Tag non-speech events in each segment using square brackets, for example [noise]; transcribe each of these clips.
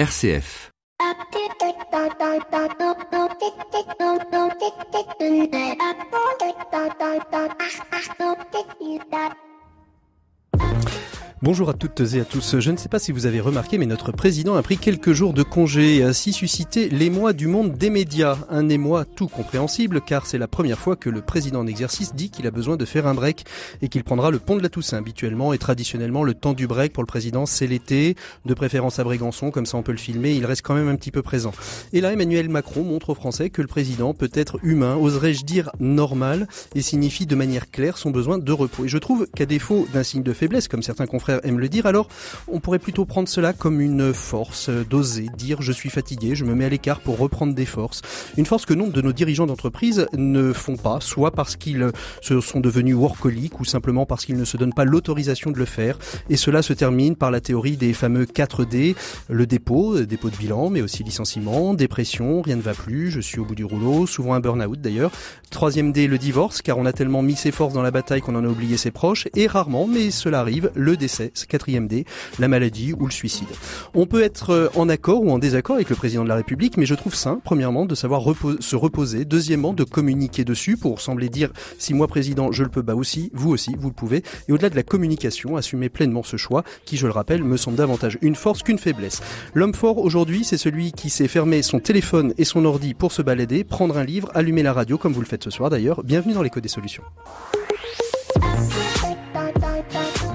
RCF. Bonjour à toutes et à tous. Je ne sais pas si vous avez remarqué, mais notre président a pris quelques jours de congé et ainsi suscité l'émoi du monde des médias. Un émoi tout compréhensible car c'est la première fois que le président en exercice dit qu'il a besoin de faire un break et qu'il prendra le pont de la Toussaint. Habituellement et traditionnellement, le temps du break pour le président, c'est l'été, de préférence à Brégançon, comme ça on peut le filmer, il reste quand même un petit peu présent. Et là, Emmanuel Macron montre aux Français que le président peut être humain, oserais-je dire normal, et signifie de manière claire son besoin de repos. Et je trouve qu'à défaut d'un signe de faiblesse, comme certains confrères aime le dire, alors on pourrait plutôt prendre cela comme une force, euh, d'oser dire je suis fatigué, je me mets à l'écart pour reprendre des forces. Une force que nombre de nos dirigeants d'entreprise ne font pas, soit parce qu'ils se sont devenus workaholiques ou simplement parce qu'ils ne se donnent pas l'autorisation de le faire. Et cela se termine par la théorie des fameux 4D, le dépôt, euh, dépôt de bilan, mais aussi licenciement, dépression, rien ne va plus, je suis au bout du rouleau, souvent un burn-out d'ailleurs. Troisième D, le divorce, car on a tellement mis ses forces dans la bataille qu'on en a oublié ses proches. Et rarement, mais cela arrive, le décès quatrième D, la maladie ou le suicide. On peut être euh, en accord ou en désaccord avec le président de la République, mais je trouve sain, premièrement, de savoir se reposer, deuxièmement, de communiquer dessus pour sembler dire si moi président je le peux, bah aussi, vous aussi, vous le pouvez. Et au-delà de la communication, assumer pleinement ce choix, qui, je le rappelle, me semble davantage une force qu'une faiblesse. L'homme fort aujourd'hui, c'est celui qui sait fermer son téléphone et son ordi pour se balader, prendre un livre, allumer la radio, comme vous le faites ce soir d'ailleurs. Bienvenue dans l'écho des solutions.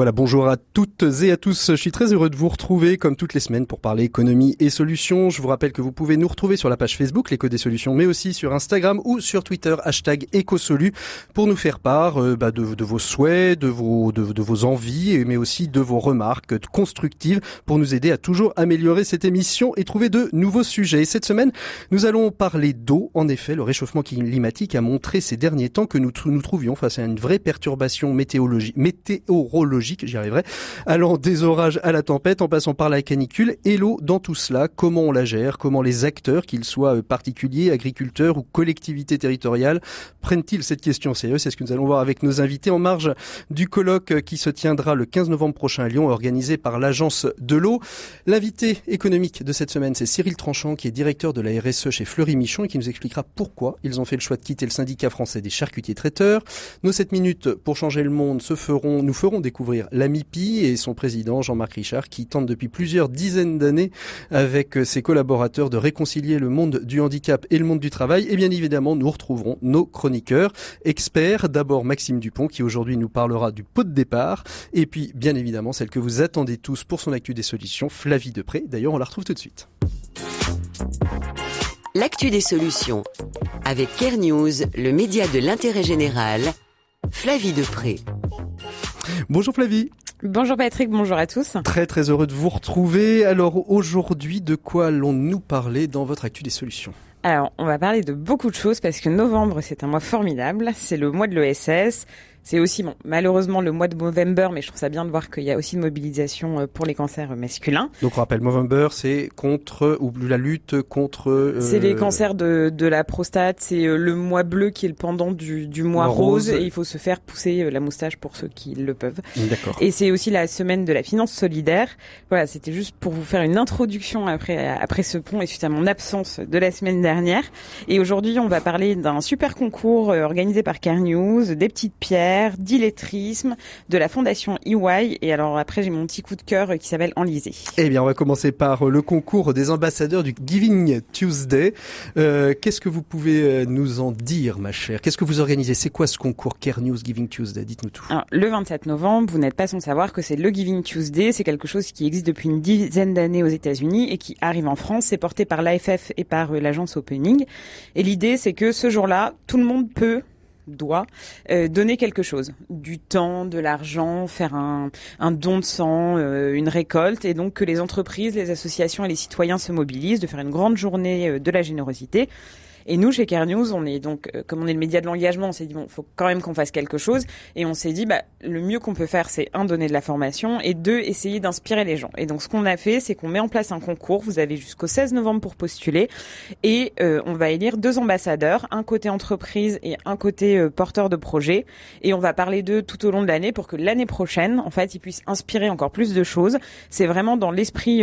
Voilà, bonjour à toutes et à tous. Je suis très heureux de vous retrouver comme toutes les semaines pour parler économie et solutions. Je vous rappelle que vous pouvez nous retrouver sur la page Facebook, l'écho des solutions, mais aussi sur Instagram ou sur Twitter, hashtag écosolu, pour nous faire part euh, bah, de, vos souhaits, de vos, de, vos envies, mais aussi de vos remarques constructives pour nous aider à toujours améliorer cette émission et trouver de nouveaux sujets. Et cette semaine, nous allons parler d'eau. En effet, le réchauffement climatique a montré ces derniers temps que nous nous trouvions face à une vraie perturbation météorologique j'y arriverai, allant des orages à la tempête en passant par la canicule et l'eau dans tout cela, comment on la gère, comment les acteurs, qu'ils soient euh, particuliers, agriculteurs ou collectivités territoriales, prennent-ils cette question sérieuse C'est ce que nous allons voir avec nos invités en marge du colloque qui se tiendra le 15 novembre prochain à Lyon, organisé par l'Agence de l'eau. L'invité économique de cette semaine, c'est Cyril Tranchant, qui est directeur de la RSE chez Fleury Michon et qui nous expliquera pourquoi ils ont fait le choix de quitter le syndicat français des charcutiers traiteurs. Nos 7 minutes pour changer le monde se feront, nous ferons découvrir l'AMIPI et son président Jean-Marc Richard qui tente depuis plusieurs dizaines d'années avec ses collaborateurs de réconcilier le monde du handicap et le monde du travail. Et bien évidemment, nous retrouverons nos chroniqueurs experts. D'abord Maxime Dupont qui aujourd'hui nous parlera du pot de départ et puis bien évidemment celle que vous attendez tous pour son actu des solutions, Flavie Depré. D'ailleurs, on la retrouve tout de suite. L'actu des solutions avec Care News, le média de l'intérêt général. Flavie Depré. Bonjour Flavie. Bonjour Patrick, bonjour à tous. Très très heureux de vous retrouver. Alors aujourd'hui, de quoi allons-nous parler dans votre actu des solutions? Alors, on va parler de beaucoup de choses parce que novembre, c'est un mois formidable. C'est le mois de l'ESS. C'est aussi, bon, malheureusement, le mois de Movember, mais je trouve ça bien de voir qu'il y a aussi une mobilisation euh, pour les cancers masculins. Donc, on rappelle, Movember, c'est contre, ou la lutte contre... Euh, c'est les cancers de, de la prostate, c'est euh, le mois bleu qui est le pendant du, du mois rose, et il faut se faire pousser la moustache pour ceux qui le peuvent. D'accord. Et c'est aussi la semaine de la finance solidaire. Voilà, c'était juste pour vous faire une introduction après, après ce pont et suite à mon absence de la semaine dernière. Et aujourd'hui, on va parler d'un super concours organisé par Car News, des petites pierres, d'illettrisme, de la fondation EY. Et alors après, j'ai mon petit coup de cœur qui s'appelle Enlisé. Eh bien, on va commencer par le concours des ambassadeurs du Giving Tuesday. Euh, Qu'est-ce que vous pouvez euh, nous en dire, ma chère? Qu'est-ce que vous organisez? C'est quoi ce concours Care News Giving Tuesday? Dites-nous tout. le 27 novembre, vous n'êtes pas sans savoir que c'est le Giving Tuesday. C'est quelque chose qui existe depuis une dizaine d'années aux États-Unis et qui arrive en France. C'est porté par l'AFF et par euh, l'agence Opening. Et l'idée, c'est que ce jour-là, tout le monde peut doit euh, donner quelque chose, du temps, de l'argent, faire un, un, don de sang, euh, une récolte, et donc que les entreprises, les associations et les citoyens se mobilisent, de faire une grande journée euh, de la générosité. Et nous, chez Care News, on est donc, euh, comme on est le média de l'engagement, on s'est dit bon, faut quand même qu'on fasse quelque chose. Et on s'est dit, bah, le mieux qu'on peut faire, c'est un donner de la formation et deux essayer d'inspirer les gens. Et donc, ce qu'on a fait, c'est qu'on met en place un concours. Vous avez jusqu'au 16 novembre pour postuler et euh, on va élire deux ambassadeurs, un côté entreprise et un côté euh, porteur de projet. Et on va parler d'eux tout au long de l'année pour que l'année prochaine, en fait, ils puissent inspirer encore plus de choses. C'est vraiment dans l'esprit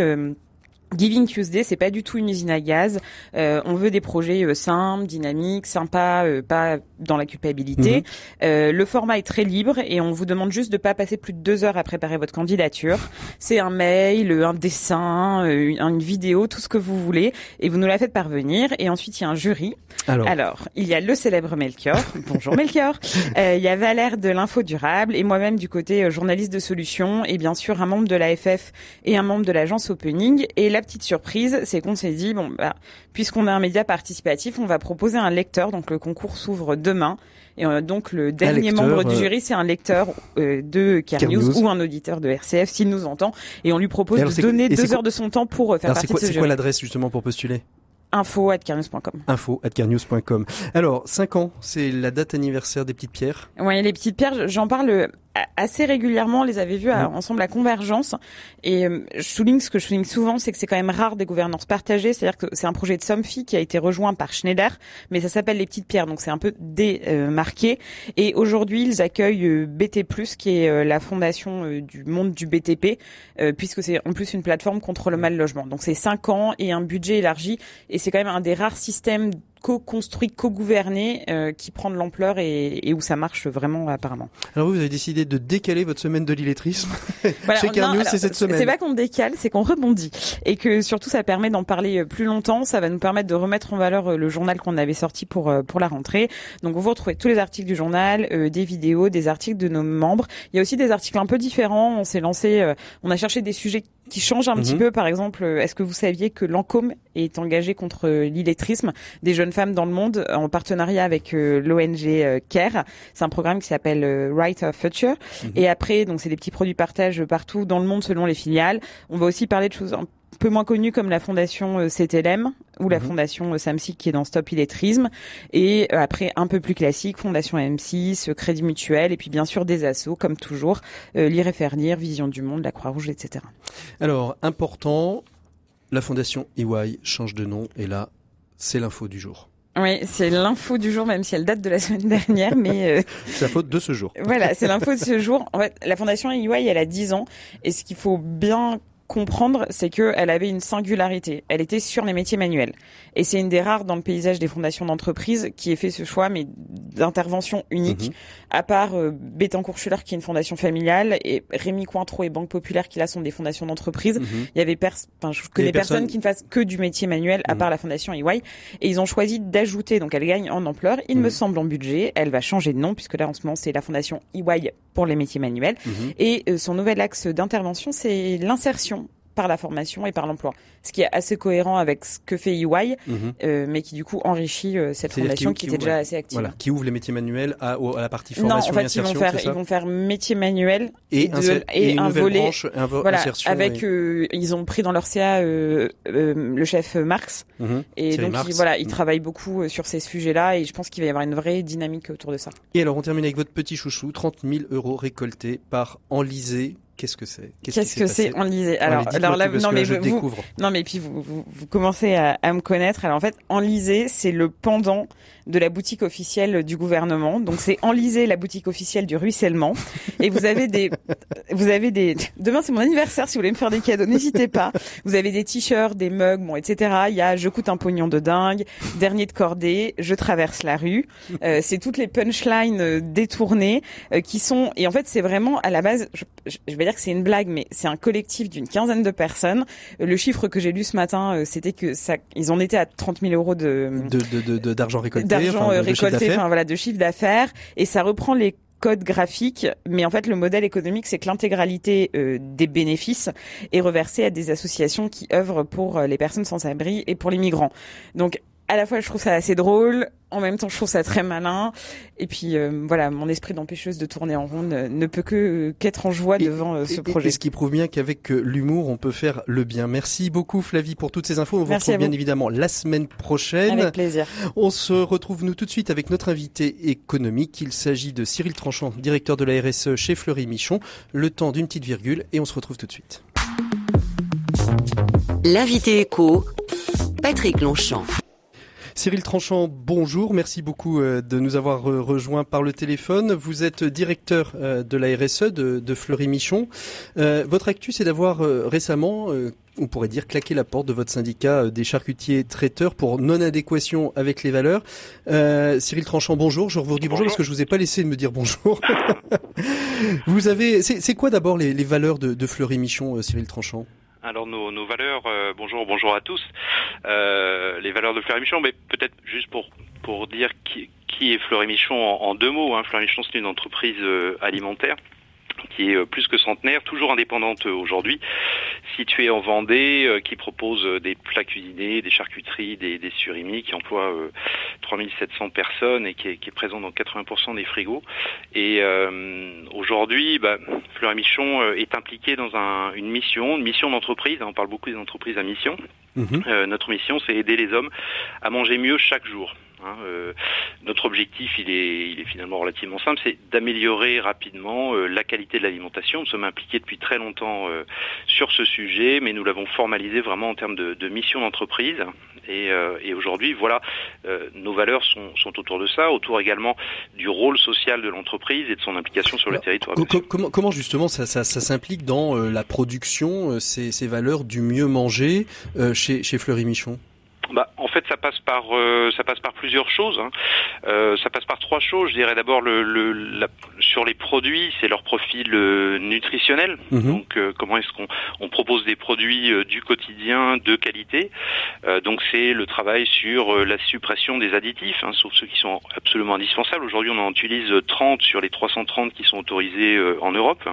Giving Tuesday, c'est pas du tout une usine à gaz. Euh, on veut des projets euh, simples, dynamiques, sympas, euh, pas dans la culpabilité. Mhm. le format est très libre et on vous demande juste de pas passer plus de deux heures à préparer votre candidature. [laughs] C'est un mail, un dessin, une vidéo, tout ce que vous voulez, et vous nous la faites parvenir. Et ensuite, il y a un jury. Alors, Alors il y a le célèbre Melchior. [laughs] Bonjour Melchior. il y a Valère de l'info durable et moi-même du côté journaliste de solutions et bien sûr un membre de l'AFF et un membre de l'agence Opening. Et la petite surprise, c'est qu'on s'est dit bon bah puisqu'on a un média participatif, on va proposer un lecteur. Donc le concours s'ouvre demain. Et euh, donc le dernier membre du euh, jury, c'est un lecteur euh, de Care News, ou un auditeur de RCF s'il nous entend. Et on lui propose de donner deux heures de son temps pour faire partie de ce. C'est quoi l'adresse justement pour postuler? Info at carnews.com. Info at. Alors, 5 ans, c'est la date anniversaire des petites pierres? Oui, les petites pierres, j'en parle assez régulièrement, on les avait vus ensemble à Convergence. Et euh, je souligne ce que je souligne souvent, c'est que c'est quand même rare des gouvernances partagées. C'est-à-dire que c'est un projet de Somfy qui a été rejoint par Schneider, mais ça s'appelle les petites pierres, donc c'est un peu démarqué. Et aujourd'hui, ils accueillent euh, BT+, qui est euh, la fondation du monde du BTP, puisque c'est en plus une plateforme contre le mal logement. Donc c'est cinq ans et un budget élargi, et c'est quand même un des rares systèmes co-construit, co-gouverné, euh, qui prend de l'ampleur et, et, où ça marche vraiment apparemment. Alors vous, avez décidé de décaler votre semaine de l'illettrisme [laughs] chez Carnews, c'est cette semaine. C'est pas qu'on décale, c'est qu'on rebondit et que surtout ça permet d'en parler euh, plus longtemps. Ça va nous permettre de remettre en valeur euh, le journal qu'on avait sorti pour pour la rentrée. Donc vous retrouvez tous les articles du journal, des vidéos, des articles de nos membres. Il y a aussi des articles un peu différents. On s'est lancé, on a cherché des sujets qui changent un petit mhm. peu. Par exemple, est-ce que vous saviez que Lancôme est engagé contre l'illettrisme des jeunes femmes dans le monde en partenariat avec euh, l'ONG euh, CARE? C'est un programme qui s'appelle euh, Right of Future. Mhm. Et après, donc c'est des petits produits partage partout dans le monde selon les filiales. On va aussi parler de choses un peu moins connues comme la fondation CTLM ou la mhm. fondation SAMSIC qui est dans Stop Illettrisme. Et après, un peu plus classique, Fondation M6, Crédit Mutuel et puis bien sûr des assos comme toujours, Lire et faire lire, Vision du Monde, la Croix-Rouge, etc. Alors, important, la fondation EY change de nom et là, c'est l'info du jour. Oui, c'est l'info du jour, même si elle date de la [laughs] semaine dernière, mais euh... c'est la faute de ce jour. [laughs] Voilà, c'est l'info de ce jour. En fait, la fondation EY, elle a 10 ans, et ce qu'il faut bien comprendre, c'est qu'elle avait une singularité. Elle était sur les métiers manuels. Et c'est une des rares dans le paysage des fondations d'entreprise qui ait fait ce choix, mais d'intervention unique. Mhm. À part euh, Bettencourt Schuller, qui est une fondation familiale, et Rémi Cointreau et Banque Populaire, qui là sont des fondations d'entreprise. Mhm. Il y avait enfin, je connais personne qui ne fasse que du métier manuel, à mhm. part la fondation EY. Et ils ont choisi d'ajouter, donc elle gagne en ampleur, il me semble en budget. Elle va changer de nom, puisque là, en ce moment, c'est la fondation EY pour les métiers manuels. Et euh, son nouvel axe d'intervention, c'est l'insertion par la formation et par l'emploi. Ce qui est assez cohérent avec ce que fait EY, mhm. euh, mais qui du coup enrichit euh, cette fondation qui, était déjà assez active. Voilà, qui ouvre les métiers manuels à, à la partie formation non, en fait, ils vont faire ils vont faire métiers manuels et, un, et, un volet branche, voilà, avec euh, ils ont pris dans leur CA le chef Marx mhm. et donc voilà, ils mhm. travaillent beaucoup sur ces sujets-là et je pense qu'il va y avoir une vraie dynamique autour de ça. Et alors on termine avec votre petit chouchou, 30 000 euros récoltés par Enlisé Qu'est-ce que c'est? Qu'est-ce que c'est? Enlisé Alors, alors là, non mais je vous, découvre. non mais puis vous, vous, vous commencez à, à, me connaître. Alors en fait, Enlisé, c'est le pendant de la boutique officielle du gouvernement. Donc c'est Enlisé, la boutique officielle du ruissellement. Et vous avez des, [laughs] vous avez des. Demain c'est mon anniversaire. Si vous voulez me faire des cadeaux, n'hésitez pas. Vous avez des t-shirts, des mugs, bon, etc. Il y a je coûte un pognon de dingue, dernier de cordée, je traverse la rue. Euh, c'est toutes les punchlines euh, détournées euh, qui sont. Et en fait c'est vraiment à la base. Je, je vais dire que c'est une blague, mais c'est un collectif d'une quinzaine de personnes. Le chiffre que j'ai lu ce matin, c'était que ça, ils en étaient à 30 000 euros de d'argent de, de, récolté d'argent euh, récolté, enfin voilà, de chiffre d'affaires, et ça reprend les codes graphiques, mais en fait le modèle économique c'est que l'intégralité euh, des bénéfices est reversée à des associations qui œuvrent pour euh, les personnes sans abri et pour les migrants. Donc à la fois je trouve ça assez drôle, en même temps, je trouve ça très malin. Et puis euh, voilà, mon esprit d'empêcheuse de tourner en rond ne, peut que qu'être en joie devant euh, ce projet. Et ce qui prouve bien qu'avec euh, l'humour, on peut faire le bien. Merci beaucoup Flavie pour toutes ces infos. On vous retrouve bien évidemment la semaine prochaine. Avec plaisir. On se retrouve nous tout de suite avec notre invité économique. Il s'agit de Cyril Tranchant, directeur de la RSE chez Fleury Michon. Le temps d'une petite virgule et on se retrouve tout de suite. L'invité éco, Patrick Longchamp. Cyril Tranchant, bonjour. Merci beaucoup euh, de nous avoir rejoint par le téléphone. Vous êtes directeur euh, de la RSE de, Fleury-Michon. Euh, votre actu, c'est d'avoir récemment on pourrait dire claqué la porte de votre syndicat des charcutiers traiteurs pour non-adéquation avec les valeurs. Cyril Tranchant, bonjour. Je vous dis bonjour, parce que je vous ai pas laissé me dire bonjour. [laughs] vous avez, c'est quoi d'abord les, valeurs de, de Fleury-Michon, Cyril Tranchant? Alors nos, valeurs, euh, bonjour, bonjour à tous. Euh, les valeurs de Fleury Michon, mais peut-être juste pour pour dire qui, qui est Fleury Michon en, deux mots. Hein. Fleury Michon, c'est une entreprise euh, alimentaire qui est euh, plus que centenaire, toujours indépendante euh, aujourd'hui, située en Vendée, euh, qui propose des plats cuisinés, des charcuteries, des, des surimis, qui emploie 3700 personnes et qui est, qui est présent dans 80% des frigos. Et aujourd'hui, bah, Fleur et Michon est impliqué dans un, une mission, une mission d'entreprise. On parle beaucoup des entreprises à mission. Mhm. notre mission, c'est aider les hommes à manger mieux chaque jour. Hein, euh, notre objectif, il est, il est finalement relativement simple, c'est d'améliorer rapidement euh, la qualité de l'alimentation. Nous sommes impliqués depuis très longtemps euh, sur ce sujet, mais nous l'avons formalisé vraiment en termes de, de mission d'entreprise. Et, et aujourd'hui, voilà, nos valeurs sont, sont, autour de ça, autour également du rôle social de l'entreprise et de son implication sur le territoire. Comment, comment, justement ça, ça, ça s'implique dans la production, ces, ces, valeurs du mieux manger chez, chez Fleury Michon? Bah, en fait, ça passe par euh, ça passe par plusieurs choses. Hein. Euh, ça passe par trois choses. Je dirais d'abord le, le la, sur les produits, c'est leur profil euh, nutritionnel. Mhm. Donc, euh, comment est-ce qu'on on propose des produits du quotidien de qualité. donc, c'est le travail sur la suppression des additifs, hein, sauf ceux qui sont absolument indispensables. Aujourd'hui, on en utilise 30 sur les 330 qui sont autorisés en Europe.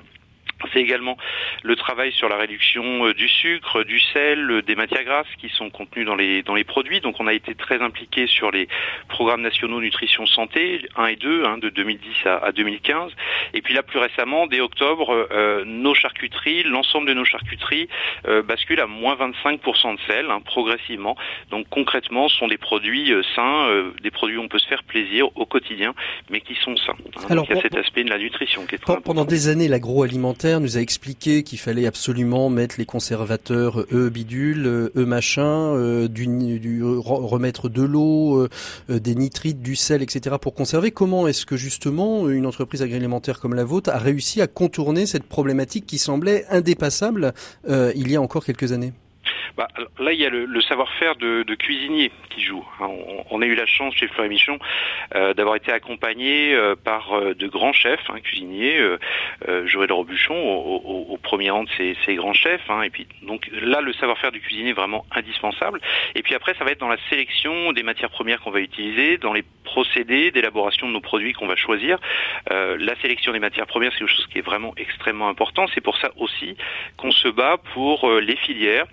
C'est également le travail sur la réduction euh, du sucre, du sel, euh, des matières grasses qui sont contenues dans les dans les produits. Donc on a été très impliqué sur les programmes nationaux nutrition santé 1 et 2 hein, de 2010 à, 2015. Et puis là plus récemment, dès octobre, euh, nos charcuteries, l'ensemble de nos charcuteries euh, basculent à moins 25% de sel hein, progressivement. Donc concrètement, ce sont des produits sains, des produits où on peut se faire plaisir au quotidien, mais qui sont sains. Hein. Alors, il y a cet aspect de la nutrition qui est très Pendant des années, l'agroalimentaire nous a expliqué qu'il fallait absolument mettre les conservateurs eux bidule, eux machin, euh, du, remettre de l'eau, euh, euh, des nitrites, du sel, etc. pour conserver. Comment est-ce que justement une entreprise agroalimentaire comme la vôtre a réussi à contourner cette problématique qui semblait indépassable il y a encore quelques années? Bah, là, il y a le, le savoir-faire de, de, cuisinier qui joue. Hein, on, a eu la chance chez Fleury Michon euh, d'avoir été accompagné euh, par euh, de grands chefs hein, cuisiniers, euh, euh Joël Robuchon au, au, au, premier rang de ces, ces grands chefs. Hein, et puis donc là, le savoir-faire du cuisinier est vraiment indispensable. Et puis après, ça va être dans la sélection des matières premières qu'on va utiliser, dans les procédés d'élaboration de nos produits qu'on va choisir. la sélection des matières premières, c'est quelque chose qui est vraiment extrêmement important. C'est pour ça aussi qu'on se bat pour les filières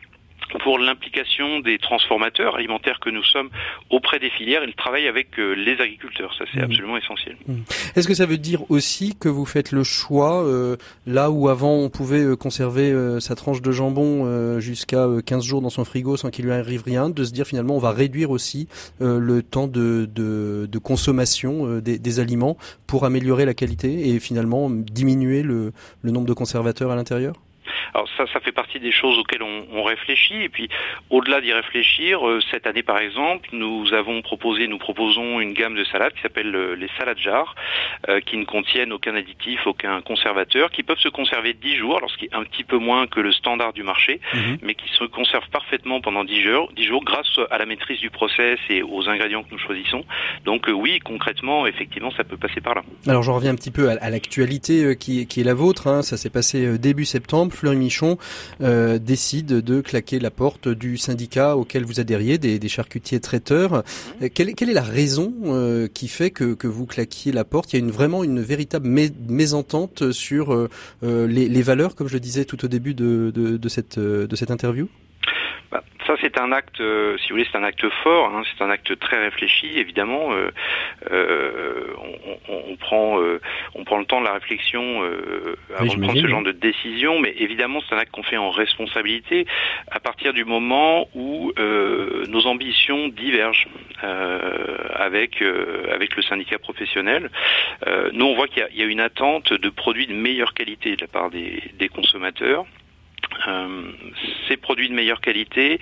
pour l'implication des transformateurs alimentaires que nous sommes auprès des filières et le travail avec euh, les agriculteurs. Ça, c'est mmh. absolument essentiel. Mmh. Est-ce que ça veut dire aussi que vous faites le choix, euh, là où avant on pouvait euh, conserver sa tranche de jambon jusqu'à 15 jours dans son frigo sans qu'il lui arrive rien, de se dire finalement on va réduire aussi le temps de, de, de consommation des, des, aliments pour améliorer la qualité et finalement diminuer le, le nombre de conservateurs à l'intérieur? Alors ça, ça fait partie des choses auxquelles on, on réfléchit. Et puis, au-delà d'y réfléchir, euh, cette année par exemple, nous avons proposé, nous proposons une gamme de salades qui s'appelle euh, les salades jars, euh, qui ne contiennent aucun additif, aucun conservateur, qui peuvent se conserver 10 jours, alors ce qui est un petit peu moins que le standard du marché, mhm. mais qui se conservent parfaitement pendant 10 jours, 10 jours grâce à la maîtrise du process et aux ingrédients que nous choisissons. Donc oui, concrètement, effectivement, ça peut passer par là. Alors je reviens un petit peu à, l'actualité qui, qui, est la vôtre. Hein. Ça s'est passé début septembre. Fleury Michon euh, décide de claquer la porte du syndicat auquel vous adhériez, des, charcutiers traiteurs. Euh, quelle, est, la raison euh, qui fait que, vous claquiez la porte? Il y a une, vraiment une véritable mésentente sur les, valeurs, comme je le disais tout au début de cette interview? Bah, ça, c'est un acte, euh, si vous voulez, c'est un acte fort. Hein, c'est un acte très réfléchi, évidemment. Euh, euh, on, on, on, prend, on prend le temps de la réflexion avant de prendre ce genre de décision, mais évidemment, c'est un acte qu'on fait en responsabilité à partir du moment où nos ambitions divergent avec avec le syndicat professionnel. nous, on voit qu'il y, y, a une attente de produits de meilleure qualité de la part des, des consommateurs. Euh, ces produits de meilleure qualité,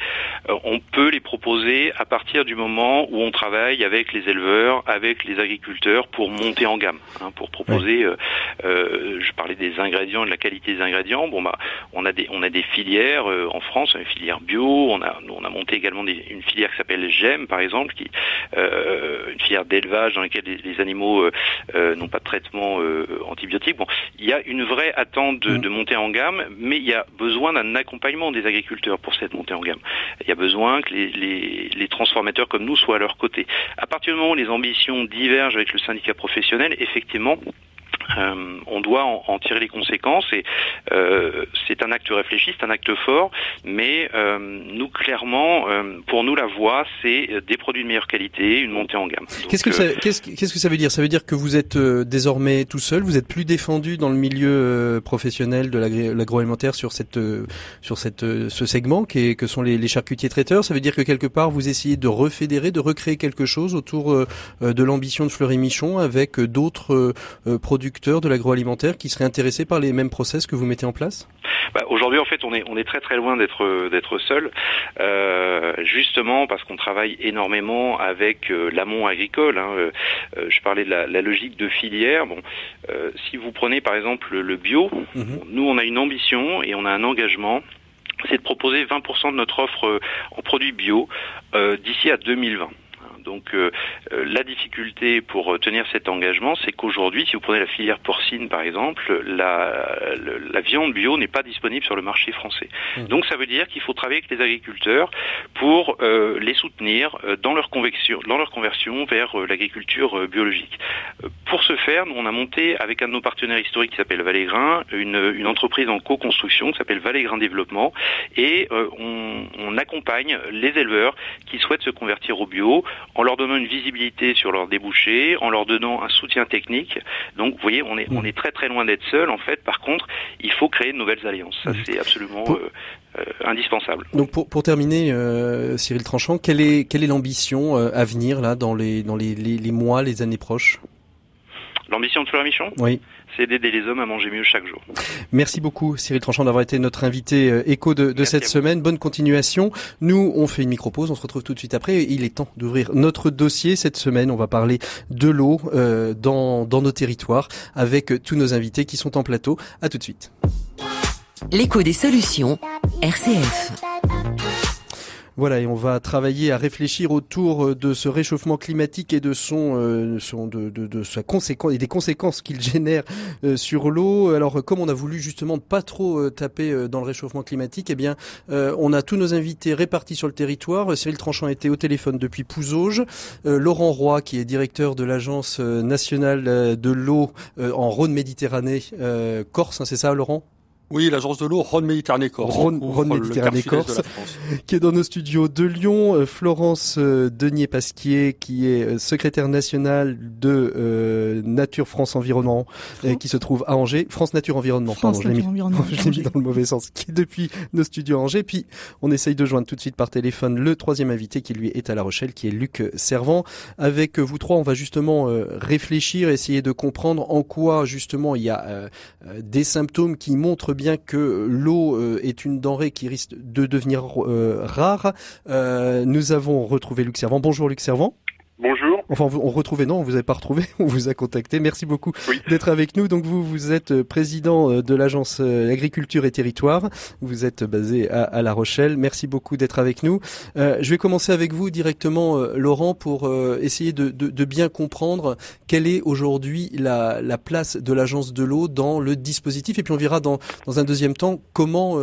euh, on peut les proposer à partir du moment où on travaille avec les éleveurs, avec les agriculteurs pour monter en gamme, hein, pour proposer. Euh, euh, je parlais des ingrédients, de la qualité des ingrédients. Bon bah, on a des on a des filières en France, une filière bio. On a on a monté également des, une filière qui s'appelle GEM par exemple, qui une filière d'élevage dans laquelle les, animaux n'ont pas de traitement antibiotique. Bon, il y a une vraie attente de, mm. de monter en gamme, mais il y a besoin d'un accompagnement des agriculteurs pour cette montée en gamme. Il y a besoin que les, les, transformateurs comme nous soient à leur côté. À partir du moment où les ambitions divergent avec le syndicat professionnel, effectivement, euh, on doit en, tirer les conséquences et euh, c'est un acte réfléchi, c'est un acte fort, mais euh, nous clairement, pour nous la voie, c'est des produits de meilleure qualité, une montée en gamme. Qu'est-ce que ça, qu'est-ce, qu'est-ce que ça veut dire? Ça veut dire que vous êtes désormais tout seul, vous êtes plus défendu dans le milieu professionnel de l'agroalimentaire sur cette sur cette ce segment qui est, que sont les, les, charcutiers traiteurs? Ça veut dire que quelque part vous essayez de refédérer, de recréer quelque chose autour de l'ambition de Fleury Michon avec d'autres producteurs de l'agroalimentaire qui seraient intéressés par les mêmes process que vous mettez en place? Bah, Aujourd'hui, en fait, on est on est très très loin d'être d'être seul, euh, justement parce qu'on travaille énormément avec euh, l'amont agricole. Hein. Euh, je parlais de la, logique de filière. Bon, si vous prenez par exemple le bio, mhm. nous on a une ambition et on a un engagement c'est de proposer 20% de notre offre en produits bio d'ici à 2020. Donc euh, euh, la difficulté pour euh, tenir cet engagement, c'est qu'aujourd'hui, si vous prenez la filière porcine par exemple, la, la viande bio n'est pas disponible sur le marché français. Mmh. Donc ça veut dire qu'il faut travailler avec les agriculteurs pour les soutenir dans leur conversion, dans leur conversion vers l'agriculture biologique. Pour ce faire, nous, on a monté avec un de nos partenaires historiques qui s'appelle Valégrin, une, une entreprise en co-construction qui s'appelle Valégrin Développement, et on, on accompagne les éleveurs qui souhaitent se convertir au bio en leur donnant une visibilité sur leurs débouchés, en leur donnant un soutien technique. Donc, vous voyez, on est, on est très très loin d'être seul. En fait, par contre, il faut créer de nouvelles alliances. Ça, c'est absolument euh, euh, indispensable. Donc, pour, pour terminer, euh, Cyril Tranchant, quelle est quelle est l'ambition à venir là dans les dans les, les, les mois, les années proches? L'ambition de Fleur Michon Oui c'est d'aider les hommes à manger mieux chaque jour. Merci beaucoup Cyril Tranchant d'avoir été notre invité euh, écho de, de cette semaine. Bonne continuation. Nous, on fait une micro-pause, on se retrouve tout de suite après. Il est temps d'ouvrir notre dossier. Cette semaine, on va parler de l'eau euh, dans, dans nos territoires avec tous nos invités qui sont en plateau. À tout de suite. L'écho des solutions, RCF. Voilà, et on va travailler à réfléchir autour euh, de ce réchauffement climatique et de son, euh, conséquence des conséquences qu'il génère euh, sur l'eau. Alors, comme on a voulu justement pas trop taper dans le réchauffement climatique, eh bien, on a tous nos invités répartis sur le territoire. Cyril Tranchant était au téléphone depuis Pouzauges. Laurent Roy, qui est directeur de l'agence nationale de l'eau en Rhône-Méditerranée, Corse, hein, c'est ça, Laurent? Oui, l'agence de l'eau Rhône-Méditerranée Corse. Rhône-Méditerranée Corse, qui est dans nos studios de Lyon. Euh, Florence euh, Denier-Pasquier, qui est euh, secrétaire nationale de Nature France Environnement, qui se trouve à Angers. France Nature Environnement, France pardon, je l'ai mis, [laughs] mis, dans le mauvais sens, qui est depuis nos studios à Angers. Puis, on essaye de joindre tout de suite par téléphone le troisième invité qui lui est à La Rochelle, qui est Luc Servant. Avec vous trois, on va justement réfléchir, essayer de comprendre en quoi, justement, il y a des symptômes qui montrent bien que l'eau euh, est une denrée qui risque de devenir euh, rare. Euh, nous avons retrouvé Luc Servant. Bonjour Luc Servant. Bonjour. Enfin, on retrouvé, non, on vous a pas retrouvé, [laughs] on vous a contacté. Merci beaucoup d'être avec nous. Donc vous, vous êtes président de l'agence Agriculture et Territoire. Vous êtes basé à, La Rochelle. Merci beaucoup d'être avec nous. je vais commencer avec vous directement, Laurent, pour essayer de, de, bien comprendre quelle est aujourd'hui la, la, place de l'agence de l'eau dans le dispositif. Et puis on verra dans, dans un deuxième temps comment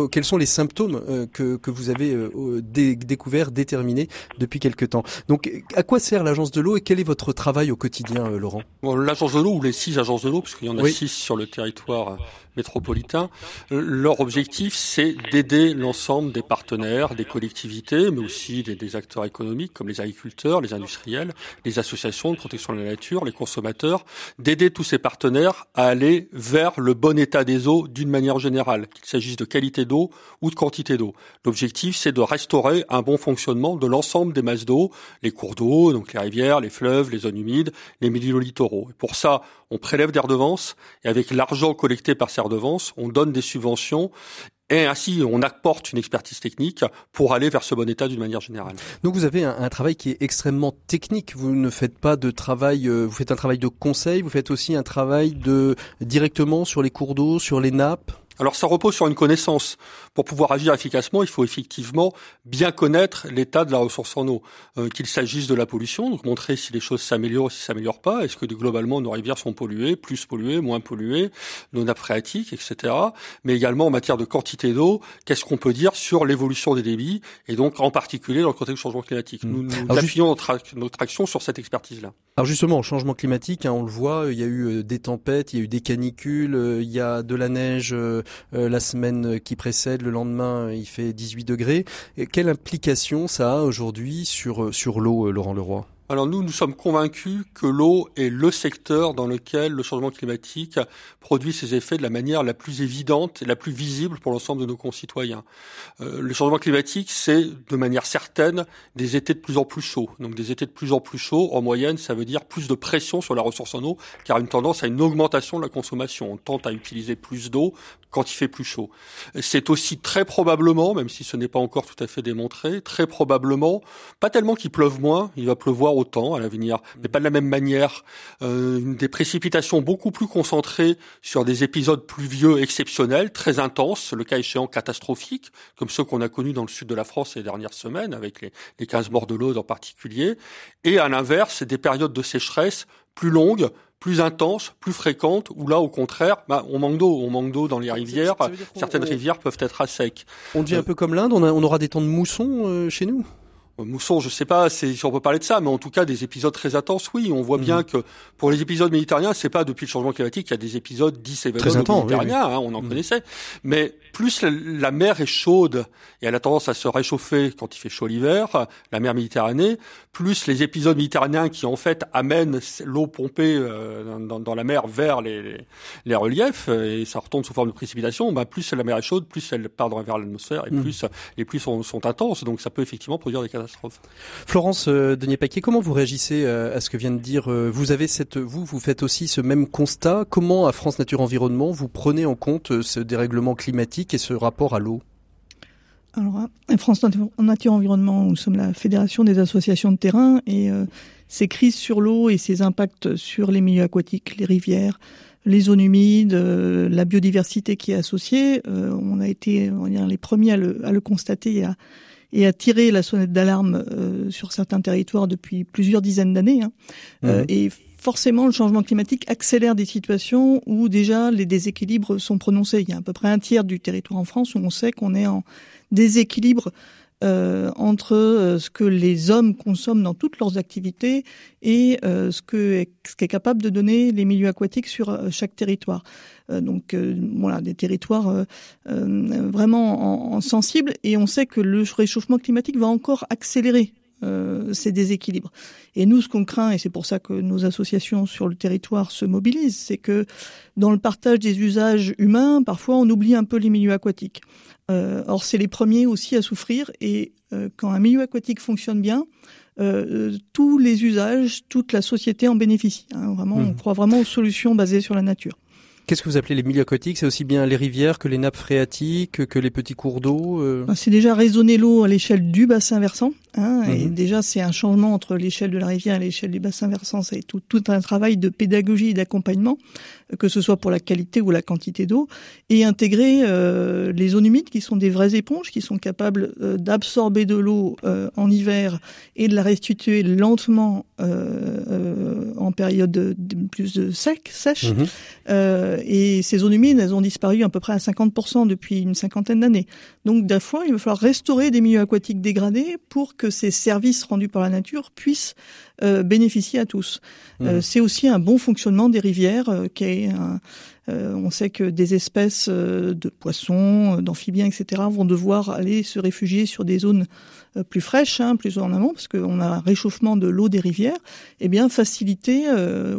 quels sont les symptômes que, que vous avez découverts, déterminés depuis quelque temps? Donc, à quoi sert l'agence de l'eau et quel est votre travail au quotidien, Laurent? L'agence de l'eau ou les six agences de l'eau, puisqu'il y en a six sur le territoire métropolitain, leur objectif, c'est d'aider l'ensemble des partenaires, des collectivités, mais aussi des, des, acteurs économiques comme les agriculteurs, les industriels, les associations de protection de la nature, les consommateurs, d'aider tous ces partenaires à aller vers le bon état des eaux d'une manière générale, qu'il s'agisse de qualité d'eau ou de quantité d'eau. L'objectif, c'est de restaurer un bon fonctionnement de l'ensemble des masses d'eau, les cours d'eau, donc les rivières, les fleuves, les zones humides, les milieux littoraux. Et pour ça, on prélève des redevances et avec l'argent collecté par ces redevances, on donne des subventions et ainsi, on apporte une expertise technique pour aller vers ce bon état d'une manière générale. Donc vous avez un, travail qui est extrêmement technique. Vous ne faites pas de travail, euh, vous faites un travail de conseil, vous faites aussi un travail de directement sur les cours d'eau, sur les nappes. Alors ça repose sur une connaissance. Pour pouvoir agir efficacement, il faut effectivement bien connaître l'état de la ressource en eau, euh, qu'il s'agisse de la pollution, donc montrer si les choses s'améliorent ou si s'améliorent pas, est-ce que globalement nos rivières sont polluées, plus polluées, moins polluées, nos nappes phréatiques, etc. Mais également en matière de quantité d'eau, qu'est-ce qu'on peut dire sur l'évolution des débits, et donc en particulier dans le contexte du changement climatique. Nous, mmh. nous appuyons notre, notre, action sur cette expertise-là. Alors justement, au changement climatique, hein, on le voit, il y a eu euh, des tempêtes, il y a eu des canicules, euh, il y a de la neige euh, la semaine qui précède, le lendemain, il fait 18 degrés. quelle implication ça a aujourd'hui sur, sur l'eau, Laurent Leroy? Alors nous, nous sommes convaincus que l'eau est le secteur dans lequel le changement climatique produit ses effets de la manière la plus évidente et la plus visible pour l'ensemble de nos concitoyens. Euh, le changement climatique, c'est de manière certaine des étés de plus en plus chauds. Donc des étés de plus en plus chauds, en moyenne, ça veut dire plus de pression sur la ressource en eau, car une tendance à une augmentation de la consommation. On tente à utiliser plus d'eau quand il fait plus chaud. C'est aussi très probablement, même si ce n'est pas encore tout à fait démontré, très probablement, pas tellement qu'il pleuve moins, il va pleuvoir autant à l'avenir, mais pas de la même manière. Euh, des précipitations beaucoup plus concentrées sur des épisodes pluvieux exceptionnels, très intenses, le cas échéant catastrophiques, comme ceux qu'on a connus dans le sud de la France ces dernières semaines, avec les, les 15 morts de l'eau en particulier, et à l'inverse, des périodes de sécheresse plus longues, plus intense, plus fréquente, ou là au contraire, bah, on manque d'eau, on manque d'eau dans les rivières. Certaines rivières peuvent être à sec. On devient un peu comme l'Inde, on, on, aura des temps de mousson euh, chez nous? Euh, mousson, je sais pas si on peut parler de ça, mais en tout cas des épisodes très intenses, oui. On voit bien mhm. que pour les épisodes méditerranéens, c'est pas depuis le changement climatique qu'il y a des épisodes 10 événements méditerranéens, hein, on en mhm. connaissait. Mais plus la, mer est chaude et elle a tendance à se réchauffer quand il fait chaud l'hiver, la mer Méditerranée, plus les épisodes méditerranéens qui en fait amènent l'eau pompée euh, dans, la mer vers les, les, reliefs et ça retombe sous forme de précipitation, bah, plus la mer est chaude, plus elle part vers l'atmosphère et mhm. plus les pluies sont, sont intenses. Donc ça peut effectivement produire des catastrophes. Florence euh, Denier-Paquet, comment vous réagissez euh, à ce que vient de dire Vous avez cette, vous, faites aussi ce même constat. Comment à France Nature Environnement vous prenez en compte ce dérèglement climatique et ce rapport à l'eau? Alors, à France Nature Environnement, nous sommes la fédération des associations de terrain et euh, ces crises sur l'eau et ces impacts sur les milieux aquatiques, les rivières, les zones humides, euh, la biodiversité qui est associée, euh, on a été on dire, les premiers à le, à le constater et à, et à tirer la sonnette d'alarme sur certains territoires depuis plusieurs dizaines d'années. Hein. Mmh. et forcément, le changement climatique accélère des situations où déjà les déséquilibres sont prononcés. Il y a à peu près un tiers du territoire en France où on sait qu'on est en déséquilibre euh, entre euh, ce que les hommes consomment dans toutes leurs activités et euh, ce que ce qu'est capable de donner les milieux aquatiques sur chaque territoire. Donc voilà, des territoires vraiment en, en sensibles et on sait que le réchauffement climatique va encore accélérer euh, ces déséquilibres. Et nous, ce qu'on craint, et c'est pour ça que nos associations sur le territoire se mobilisent, c'est que dans le partage des usages humains, parfois on oublie un peu les milieux aquatiques. Euh, or, c'est les premiers aussi à souffrir, et euh, quand un milieu aquatique fonctionne bien, euh, tous les usages, toute la société en bénéficie. Hein. Vraiment, on mmh. croit vraiment aux solutions basées sur la nature. Qu'est-ce que vous appelez les milieux aquatiques? C'est aussi bien les rivières que les nappes phréatiques, que les petits cours d'eau bah, C'est déjà raisonner l'eau à l'échelle du bassin versant. Hein, Et mhm. déjà, c'est un changement entre l'échelle de la rivière et l'échelle du bassin versant. C'est tout, tout un travail de pédagogie et d'accompagnement, euh, que ce soit pour la qualité ou la quantité d'eau, et intégrer euh, les zones humides qui sont des vraies éponges, qui sont capables euh, d'absorber de l'eau en hiver et de la restituer lentement en période de, plus de sec, sèche. Mhm. et ces zones humides, elles ont disparu à peu près à 50% depuis une cinquantaine d'années. Donc, d'un fois, il va falloir restaurer des milieux aquatiques dégradés pour que que ces services rendus par la nature puissent euh, bénéficier à tous. Euh, mmh. c'est aussi un bon fonctionnement des rivières, euh, qui est on sait que des espèces de poissons, d'amphibiens, etc., vont devoir aller se réfugier sur des zones plus fraîches, hein, plus en amont, parce qu'on a un réchauffement de l'eau des rivières. Et eh bien faciliter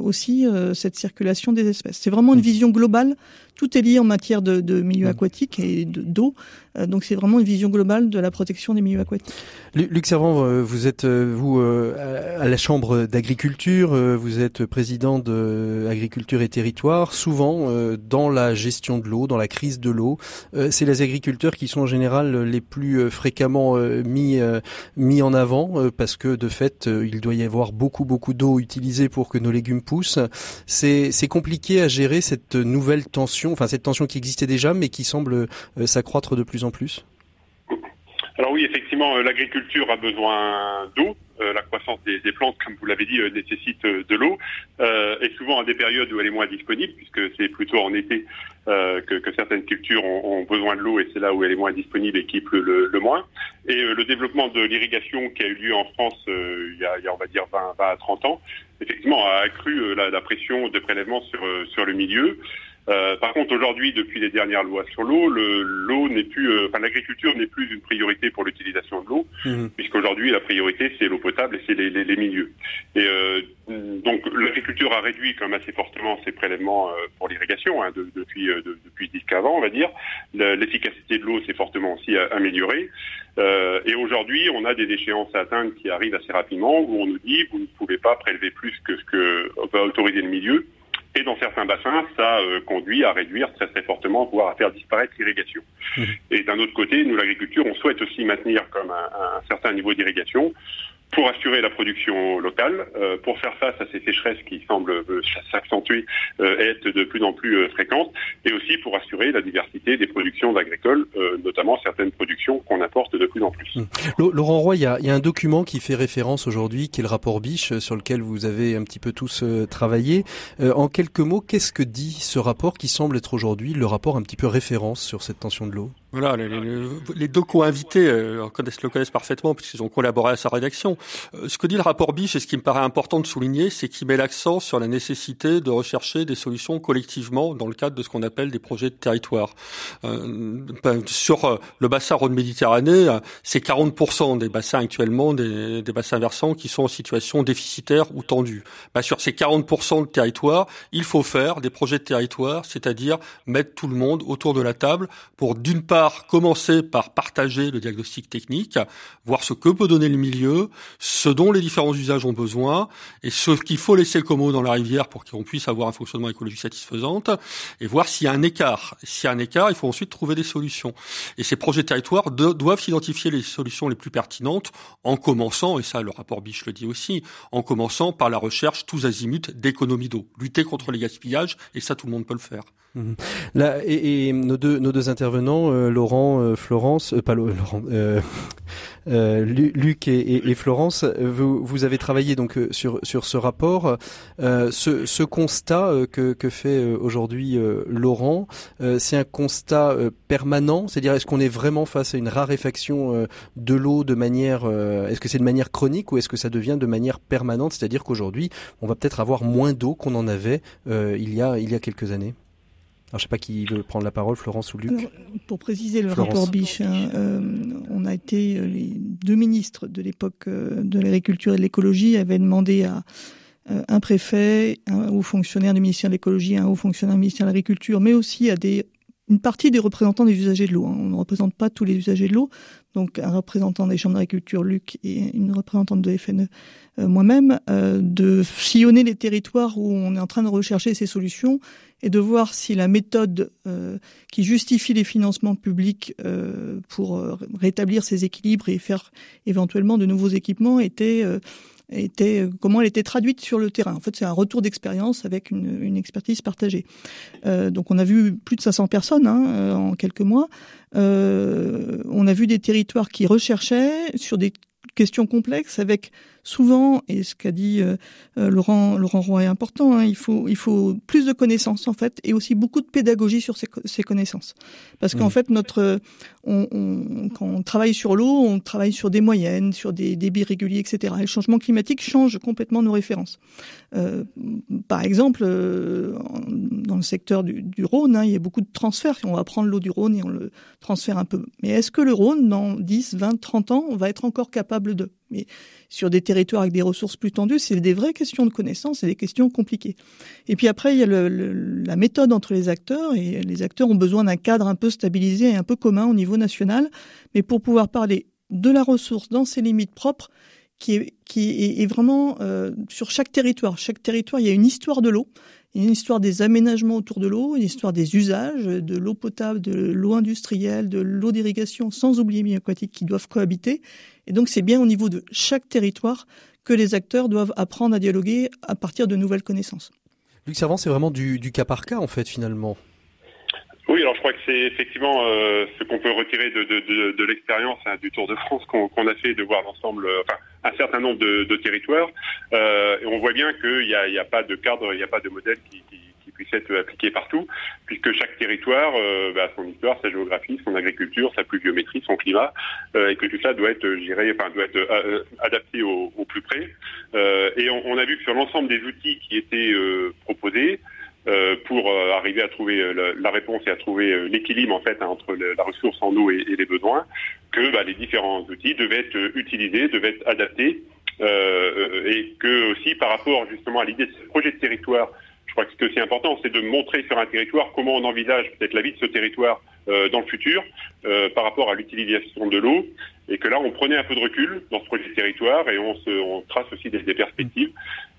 aussi cette circulation des espèces. C'est vraiment une mmh. vision globale tout est lié en matière de, de milieu aquatique et d'eau. Euh, donc c'est vraiment une vision globale de la protection des milieux aquatiques. Luc Servant, euh, vous êtes euh, vous à la Chambre d'agriculture, vous êtes président de Agriculture et Territoire. Souvent dans la gestion de l'eau, dans la crise de l'eau, c'est les agriculteurs qui sont en général les plus fréquemment mis mis en avant parce que de fait il doit y avoir beaucoup beaucoup d'eau utilisée pour que nos légumes poussent. C'est c'est compliqué à gérer cette nouvelle tension enfin cette tension qui existait déjà, mais qui semble euh, s'accroître de plus en plus? Alors oui, effectivement, euh, l'agriculture a besoin d'eau. Euh, la croissance des, plantes, comme vous l'avez dit, nécessite de l'eau, et souvent à des périodes où elle est moins disponible, puisque c'est plutôt en été que, certaines cultures ont, besoin de l'eau, et c'est là où elle est moins disponible et qui pleut le, moins. Et le développement de l'irrigation qui a eu lieu en France il, y a, on va dire, 20, à 30 ans, effectivement, a accru la, la, pression de prélèvement sur, sur le milieu. Euh, par contre, aujourd'hui, depuis les dernières lois sur l'eau, l'eau n'est plus, euh, enfin l'agriculture n'est plus une priorité pour l'utilisation de l'eau, mmh. puisqu'aujourd'hui la priorité c'est l'eau potable et c'est les, les, les, milieux. Et euh, donc l'agriculture a réduit quand même assez fortement ses prélèvements euh, pour l'irrigation hein, de, depuis de, depuis 10 avant, on va dire. L'efficacité de l'eau s'est fortement aussi améliorée. et aujourd'hui, on a des échéances à atteindre qui arrivent assez rapidement où on nous dit vous ne pouvez pas prélever plus que ce que va autoriser le milieu. Et dans certains bassins, ça euh, conduit à réduire très très fortement, voire à faire disparaître l'irrigation. Mmh. Et d'un autre côté, nous, l'agriculture, on souhaite aussi maintenir comme un, un certain niveau d'irrigation pour assurer la production locale, euh, pour faire face à ces sécheresses qui semblent euh, s'accentuer euh, et être de plus en plus fréquentes, et aussi pour assurer la diversité des productions agricoles, notamment certaines productions qu'on importe de plus en plus. Mmh. Laurent Roy, il y a, un document qui fait référence aujourd'hui, qui est le rapport Biche, sur lequel vous avez un petit peu tous travaillé. en quelques mots, qu'est-ce que dit ce rapport qui semble être aujourd'hui le rapport un petit peu référence sur cette tension de l'eau? Voilà, les, deux co-invités euh, connaissent, le connaissent parfaitement puisqu'ils ont collaboré à sa rédaction. Euh, ce que dit le rapport Biche et ce qui me paraît important de souligner, c'est qu'il met l'accent sur la nécessité de rechercher des solutions collectivement dans le cadre de ce qu'on appelle des projets de territoire. Euh, ben, sur euh, le bassin Rhône-Méditerranée, c'est 40% des bassins actuellement, des, des, bassins versants qui sont en situation déficitaire ou tendue. Ben, sur ces 40% de territoire, il faut faire des projets de territoire, c'est-à-dire mettre tout le monde autour de la table pour d'une part commencer par partager le diagnostic technique, voir ce que peut donner le milieu, ce dont les différents usages ont besoin, et ce qu'il faut laisser comme eau dans la rivière pour qu'on puisse avoir un fonctionnement écologique satisfaisant, et voir s'il y a un écart. S'il y a un écart, il faut ensuite trouver des solutions. Et ces projets de territoire doivent identifier les solutions les plus pertinentes en commençant, et ça le rapport Biche le dit aussi, en commençant par la recherche tous azimuts d'économie d'eau, lutter contre les gaspillages, et ça tout le monde peut le faire. Mhm. Là, et, nos deux nos deux intervenants, euh, Laurent, euh, Florence, euh, pas Laurent, [laughs] Luc et, Florence, vous, vous avez travaillé donc sur sur ce rapport, ce, ce constat que que fait aujourd'hui Laurent, c'est un constat permanent, c'est-à-dire est-ce qu'on est vraiment face à une raréfaction de l'eau de manière, est-ce que c'est de manière chronique ou est-ce que ça devient de manière permanente, c'est-à-dire qu'aujourd'hui on va peut-être avoir moins d'eau qu'on en avait il y a il y a quelques années. Alors, je sais pas qui veut prendre la parole, Florence ou Luc. pour préciser le rapport Biche, hein, euh, on a été euh, les deux ministres de l'époque euh, de l'agriculture et de l'écologie avaient demandé à un préfet, un haut fonctionnaire du ministère de l'écologie, un haut fonctionnaire du ministère de l'agriculture, mais aussi à des une partie des représentants des usagers de l'eau. Hein. On ne représente pas tous les usagers de l'eau. Donc un représentant des chambres d'agriculture, Luc, et une représentante de FNE, euh, moi-même, euh, de sillonner les territoires où on est en train de rechercher ces solutions et de voir si la méthode euh, qui justifie les financements publics pour rétablir ces équilibres et faire éventuellement de nouveaux équipements était était euh, comment elle était traduite sur le terrain. En fait, c'est un retour d'expérience avec une, expertise partagée. Euh, donc, on a vu plus de 500 personnes hein, euh, en quelques mois. On a vu des territoires qui recherchaient sur des questions complexes avec souvent, et ce qu'a dit euh, euh, Laurent, Laurent Roy est important, hein, il, faut, il faut plus de connaissances en fait, et aussi beaucoup de pédagogie sur ces, ces connaissances. Parce qu'en mmh. fait, notre, on, on, quand on travaille sur l'eau, on travaille sur des moyennes, sur des débits réguliers, etc. Et le changement climatique change complètement nos références. Euh, par exemple, euh, dans le secteur du, du Rhône, hein, il y a beaucoup de transferts. On va prendre l'eau du Rhône et on le transfère un peu. Mais est-ce que le Rhône, dans 10, 20, 30 ans, on va être encore capable de? Mais sur des territoires avec des ressources plus tendues, c'est des vraies questions de connaissance et des questions compliquées. Et puis après, il y a le, la méthode entre les acteurs, et les acteurs ont besoin d'un cadre un peu stabilisé et un peu commun au niveau national, mais pour pouvoir parler de la ressource dans ses limites propres, qui est, qui est, vraiment euh, sur chaque territoire. Chaque territoire, il y a une histoire de l'eau, une histoire des aménagements autour de l'eau, une histoire des usages, de l'eau potable, de l'eau industrielle, de l'eau d'irrigation, sans oublier les aquatiques qui doivent cohabiter. Et donc c'est bien au niveau de chaque territoire que les acteurs doivent apprendre à dialoguer à partir de nouvelles connaissances. Luc Servant, c'est vraiment du, cas par cas en fait finalement. Oui, alors je crois que c'est effectivement euh, ce qu'on peut retirer de, de, de, de l'expérience hein, du Tour de France qu'on a fait, de voir l'ensemble, euh, enfin un certain nombre de, territoires, euh, et on voit bien qu'il n'y a, a, pas de cadre, il n'y a pas de modèle qui, qui, puisse être appliqué partout, puisque chaque territoire euh, bah, son histoire, sa géographie, son agriculture, sa pluviométrie, son climat, euh, et que tout ça doit être, je enfin, doit être adapté au, au, plus près. et on, on, a vu que sur l'ensemble des outils qui étaient proposés, pour euh, arriver à trouver euh, la, réponse et à trouver l'équilibre en fait hein, entre la ressource en eau et, les besoins, que bah, les différents outils devaient être utilisés, devaient être adaptés, et que aussi par rapport justement à l'idée de ce projet de territoire, je crois que ce qui est aussi important, c'est de montrer sur un territoire comment on envisage peut-être la vie de ce territoire dans le futur par rapport à l'utilisation de l'eau, et que là on prenait un peu de recul dans ce projet de territoire et on, trace aussi des perspectives.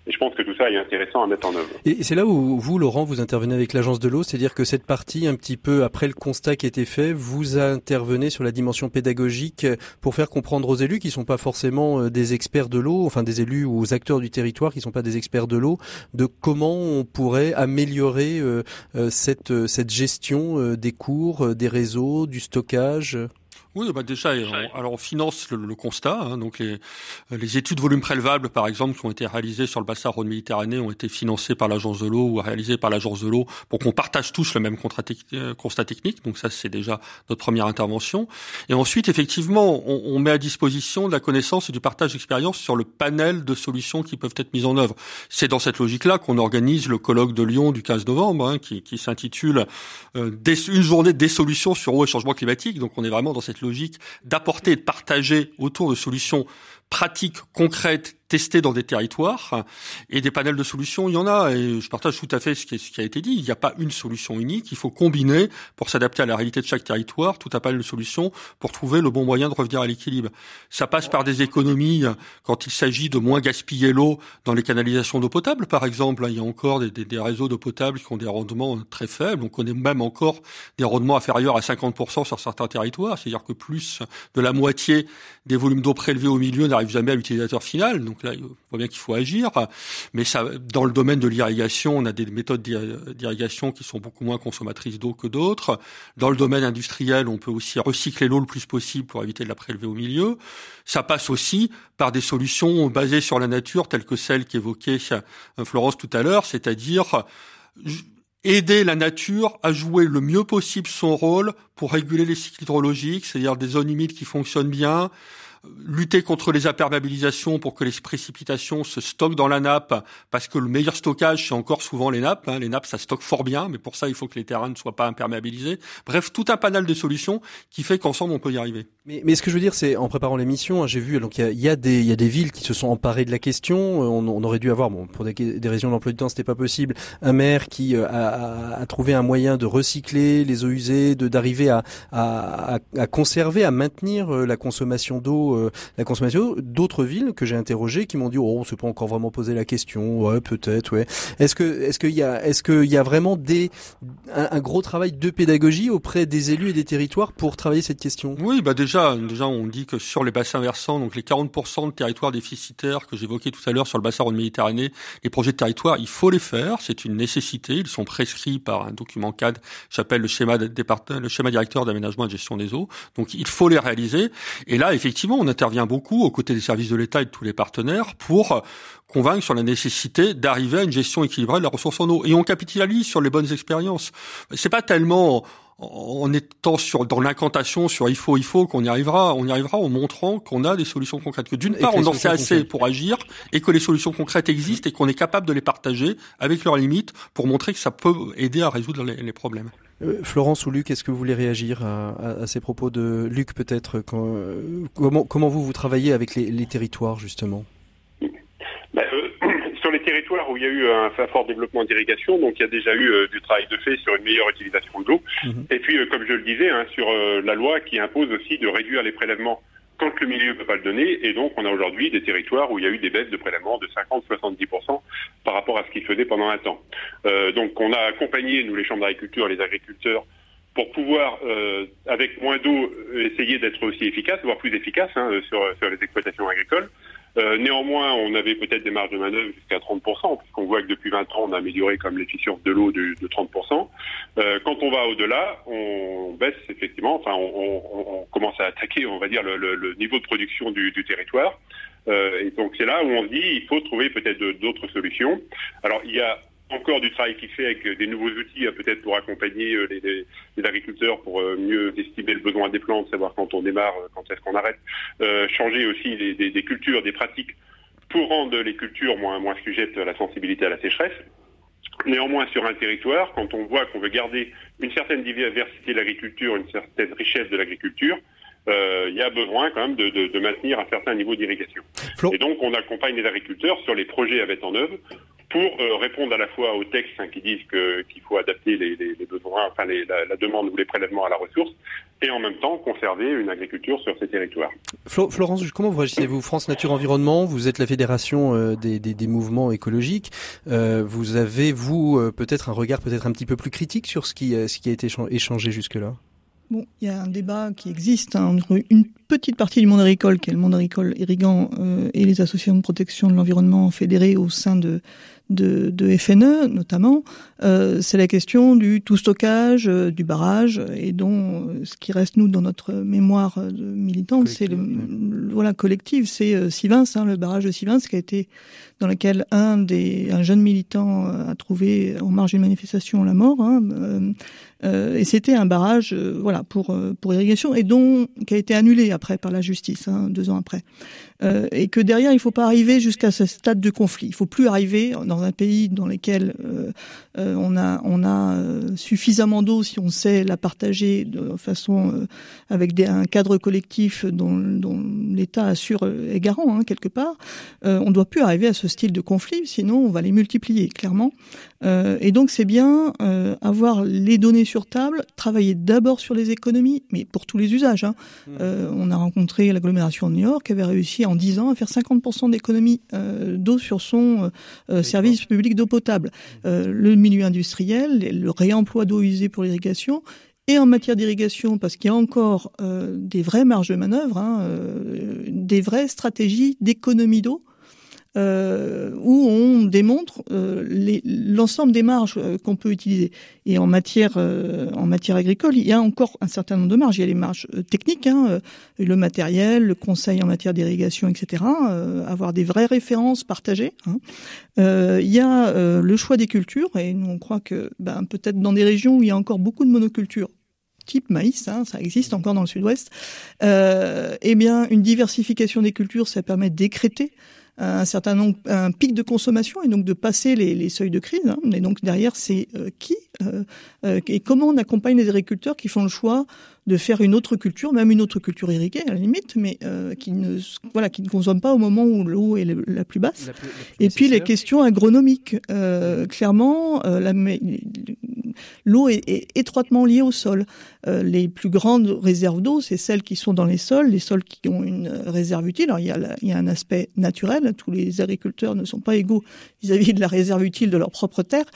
Et je pense que tout ça est intéressant à mettre en œuvre. Et c'est là où vous, Laurent, vous intervenez avec l'agence de l'eau, c'est-à-dire que cette partie, un petit peu après le constat qui a été fait, vous intervenez sur la dimension pédagogique pour faire comprendre aux élus qui sont pas forcément euh, des experts de l'eau, enfin des élus ou aux acteurs du territoire qui sont pas des experts de l'eau, de comment on pourrait améliorer euh, euh, cette, cette gestion des cours, des réseaux, du stockage. Oui, bah déjà, alors on finance le, constat. Hein, donc les, les études volume prélevables, par exemple, qui ont été réalisées sur le bassin Rhône-Méditerranée, ont été financées par l'agence de l'eau ou réalisées par l'agence de l'eau pour qu'on partage tous le même euh, constat technique. Donc ça, c'est déjà notre première intervention. Et ensuite, effectivement, on, on met à disposition de la connaissance et du partage d'expérience sur le panel de solutions qui peuvent être mises en œuvre. C'est dans cette logique-là qu'on organise le colloque de Lyon du 15 novembre, hein, qui, qui s'intitule euh, Une journée des solutions sur eau et changement climatique. Donc on est vraiment dans cette logique d'apporter et de partager autour de solutions pratiques, concrètes, tester dans des territoires et des panels de solutions, il y en a et je partage tout à fait ce qui, ce qui a été dit. Il n'y a pas une solution unique, il faut combiner pour s'adapter à la réalité de chaque territoire tout un panel de solutions pour trouver le bon moyen de revenir à l'équilibre. Ça passe par des économies quand il s'agit de moins gaspiller l'eau dans les canalisations d'eau potable, par exemple. Il y a encore des, des, des réseaux d'eau potable qui ont des rendements très faibles. On connaît même encore des rendements inférieurs à 50% sur certains territoires, c'est-à-dire que plus de la moitié des volumes d'eau prélevés au milieu n'arrivent jamais à l'utilisateur final. Donc là, on voit bien qu'il faut agir. Mais ça, dans le domaine de l'irrigation, on a des méthodes d'irrigation qui sont beaucoup moins consommatrices d'eau que d'autres. Dans le domaine industriel, on peut aussi recycler l'eau le plus possible pour éviter de la prélever au milieu. Ça passe aussi par des solutions basées sur la nature, telles que celles qu'évoquait euh, Florence tout à l'heure, c'est-à-dire aider la nature à jouer le mieux possible son rôle pour réguler les cycles hydrologiques, c'est-à-dire des zones humides qui fonctionnent bien, lutter contre les imperméabilisations pour que les précipitations se stockent dans la nappe, parce que le meilleur stockage, c'est encore souvent les nappes. Hein. Les nappes, ça stocke fort bien, mais pour ça, il faut que les terrains ne soient pas imperméabilisés. Bref, tout un panel de solutions qui fait qu'ensemble, on peut y arriver. Mais, mais ce que je veux dire, c'est en préparant l'émission, hein, j'ai vu donc il y a, des il y a des villes qui se sont emparées de la question. On, on aurait dû avoir bon pour des, des raisons d'emploi du temps, c'était pas possible. Un maire qui euh, a, a, trouvé un moyen de recycler les eaux usées, de d'arriver à, à, à, conserver, à maintenir euh, la consommation d'eau, euh, la consommation d'autres villes que j'ai interrogées qui m'ont dit oh on s'est pas encore vraiment posé la question, ouais peut-être ouais. Est-ce que est-ce qu'il y a est-ce qu'il y a vraiment des un, un, gros travail de pédagogie auprès des élus et des territoires pour travailler cette question? Oui bah déjà déjà, on dit que sur les bassins versants, donc les 40% de territoires déficitaires que j'évoquais tout à l'heure sur le bassin de Méditerranée, les projets de territoire, il faut les faire, c'est une nécessité. Ils sont prescrits par un document cadre, j'appelle le schéma le schéma directeur d'aménagement et de gestion des eaux. Donc il faut les réaliser. Et là, effectivement, on intervient beaucoup aux côtés des services de l'État et de tous les partenaires pour convaincre sur la nécessité d'arriver à une gestion équilibrée de la ressource en eau. Et on capitalise sur les bonnes expériences. C'est pas tellement en étant sur dans l'incantation sur il faut il faut qu'on y arrivera on y arrivera en montrant qu'on a des solutions concrètes que d'une part on en sait assez pour agir et que les solutions concrètes existent et qu'on est capable de les partager avec leurs limites pour montrer que ça peut aider à résoudre les, problèmes. Euh, Florence ou Luc, est-ce que vous voulez réagir à, à, ces propos de Luc peut-être euh, comment, comment vous vous travaillez avec les, les territoires justement? Ben, euh, [clears throat] sur les territoires où il y a eu un, fort développement d'irrigation, donc il y a déjà eu euh, du travail de fait sur une meilleure utilisation de l'eau. Mhm. Et puis, euh, comme je le disais, hein, sur la loi qui impose aussi de réduire les prélèvements quand le milieu ne peut pas le donner. Et donc, on a aujourd'hui des territoires où il y a eu des baisses de prélèvements de 50-70% par rapport à ce qu'ils faisaient pendant un temps. donc, on a accompagné, nous, les chambres d'agriculture, les agriculteurs, pour pouvoir, avec moins d'eau, essayer d'être aussi efficace, voire plus efficace hein, sur les exploitations agricoles. Euh, néanmoins, on avait peut-être des marges de manœuvre jusqu'à 30%, puisqu'on voit que depuis 20 ans, on a amélioré comme l'efficience de l'eau de, de, 30%. Euh, quand on va au-delà, on baisse effectivement, enfin, on, on, on, commence à attaquer, on va dire, le, le, le niveau de production du, du territoire. Euh, et donc c'est là où on se dit, il faut trouver peut-être d'autres solutions. Alors il y a encore du travail qui fait avec des nouveaux outils, hein, peut-être pour accompagner euh, les, agriculteurs pour euh, mieux estimer le besoin des plantes, savoir quand on démarre, euh, quand est-ce qu'on arrête, euh, changer aussi des, cultures, des pratiques pour rendre les cultures moins sujettes à la sensibilité à la sécheresse. Néanmoins, sur un territoire, quand on voit qu'on veut garder une certaine diversité de l'agriculture, une certaine richesse de l'agriculture, il y a besoin quand même de, de, de maintenir un certain niveau d'irrigation. Et donc, on accompagne les agriculteurs sur les projets à mettre en œuvre pour euh, répondre à la fois aux textes hein, qui disent qu'il faut adapter les, les, les besoins, enfin les, la, la, demande ou les prélèvements à la ressource, et en même temps conserver une agriculture sur ces territoires. Florence, comment vous réagissez-vous? France Nature Environnement, vous êtes la fédération euh, des, des, des, mouvements écologiques. Euh, vous avez, vous, euh, peut-être un regard peut-être un petit peu plus critique sur ce qui, euh, ce qui a été échangé jusque-là? Bon, il y a un débat qui existe hein, entre une petite partie du monde agricole, qui est le monde agricole irrigant, euh, et les associations de protection de l'environnement fédérées au sein de de, de FNE notamment, euh, c'est la question du tout stockage, euh, du barrage, et dont euh, ce qui reste nous dans notre mémoire de militante, c'est le, voilà collective, c'est euh, Sivins, hein, le barrage de Sivins, qui a été dans lequel un des un jeune militant a trouvé en marge d'une manifestation la mort. Hein, et c'était un barrage, voilà, pour pour irrigation, et dont qui a été annulé après par la justice, hein, deux ans après. et que derrière, il faut pas arriver jusqu'à ce stade de conflit. Il faut plus arriver dans un pays dans lequel euh, euh, on a on a euh, suffisamment d'eau si on sait la partager de façon euh, avec des, un cadre collectif dont, dont l'État assure euh, est garant hein, quelque part, on doit plus arriver à ce style de conflit, sinon on va les multiplier clairement. Et donc c'est bien avoir les données sur table, travailler d'abord sur les économies, mais pour tous les usages. Hein. Mmh. on a rencontré l'agglomération de New York qui avait réussi en 10 ans à faire 50% d'économie d'eau sur son service public d'eau potable, euh, le milieu industriel, le réemploi d'eau usée pour l'irrigation, et en matière d'irrigation, parce qu'il y a encore euh, des vraies marges de manœuvre, hein, euh, des vraies stratégies d'économie d'eau euh, où on démontre euh, l'ensemble des marges euh, qu'on peut utiliser. Et en matière, euh, en matière agricole, il y a encore un certain nombre de marges. Il y a les marges euh, techniques, hein, le matériel, le conseil en matière d'irrigation, etc. avoir des vraies références partagées. Hein. il y a le choix des cultures, et nous on croit que ben, peut-être dans des régions où il y a encore beaucoup de monocultures, type maïs, hein, ça existe encore dans le sud-ouest. Euh, eh bien, une diversification des cultures, ça permet d'écréter un certain nombre, un pic de consommation et donc de passer les, les seuils de crise. Hein. Et donc derrière, c'est euh, qui euh, euh, et comment on accompagne les agriculteurs qui font le choix de faire une autre culture, même une autre culture irriguée à la limite, mais euh, qui ne voilà qui ne consomment pas au moment où l'eau est la plus basse. et puis les questions agronomiques. Euh, clairement, euh, l'eau est, est, étroitement liée au sol. Euh, les plus grandes réserves d'eau, c'est celles qui sont dans les sols, les sols qui ont une réserve utile. Alors il y a, il y a un aspect naturel. Tous les agriculteurs ne sont pas égaux vis-à-vis de la réserve utile de leur propre terre,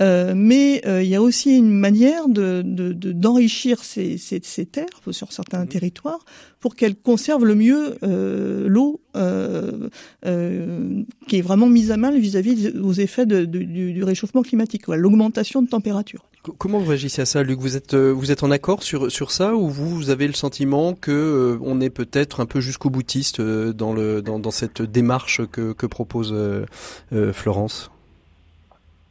mais il y a aussi une manière de d'enrichir de, ces, ces ces terres sur certains mmh. territoires pour qu'elles conservent le mieux euh, l'eau euh, euh, qui est vraiment mise à mal vis-à-vis aux effets de, de, du, du, réchauffement climatique, l'augmentation de température. Comment vous réagissez à ça, Luc? Vous êtes vous êtes en accord sur sur ça ou vous, vous avez le sentiment que on est peut-être un peu jusqu'au boutiste dans le dans, dans cette démarche que, que propose Florence?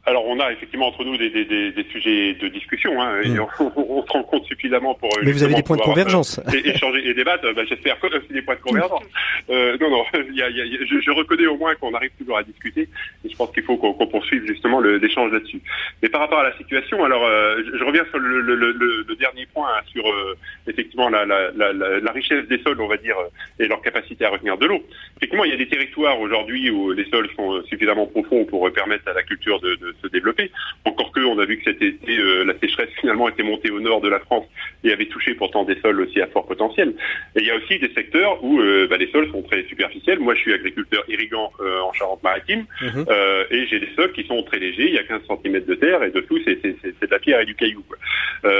Alors on a effectivement entre nous des, des, des, des sujets de discussion, hein, et mm. on, [laughs] on, se rend compte suffisamment pour. Mais vous avez des points de convergence. Euh, échanger et débattre. Bah, J'espère que c'est des points de convergence. [laughs] Euh, non, non, [laughs] y a, y a, je, je, reconnais au moins qu'on arrive toujours à discuter, et je pense qu'il faut qu'on qu poursuive justement l'échange là-dessus. Mais par rapport à la situation, alors euh, je, je, reviens sur le, le, le, le dernier point hein, sur euh, effectivement la, la, la, la, richesse des sols, on va dire, et leur capacité à retenir de l'eau. Effectivement, il y a des territoires aujourd'hui où les sols sont suffisamment profonds pour permettre à la culture de, de se développer. Encore que, on a vu que cet été, euh, la sécheresse finalement était montée au nord de la France et avait touché pourtant des sols aussi à fort potentiel. Et il y a aussi des secteurs où euh, bah, les sols sont très superficiels. Moi, je suis agriculteur irrigant euh, en Charente-Maritime mhm. et j'ai des sols qui sont très légers. Il y a 15 cm de terre et dessous, c'est de la pierre et du caillou.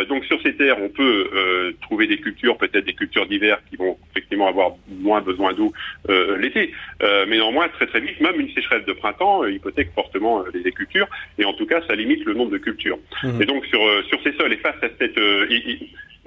Donc sur ces terres, on peut trouver des cultures, peut-être des cultures d'hiver qui vont effectivement avoir moins besoin d'eau l'été. mais néanmoins, très très vite, même une sécheresse de printemps hypothèque fortement les cultures. Et en tout cas, ça limite le nombre de cultures. Mmh. Et donc sur sur ces sols et face à cette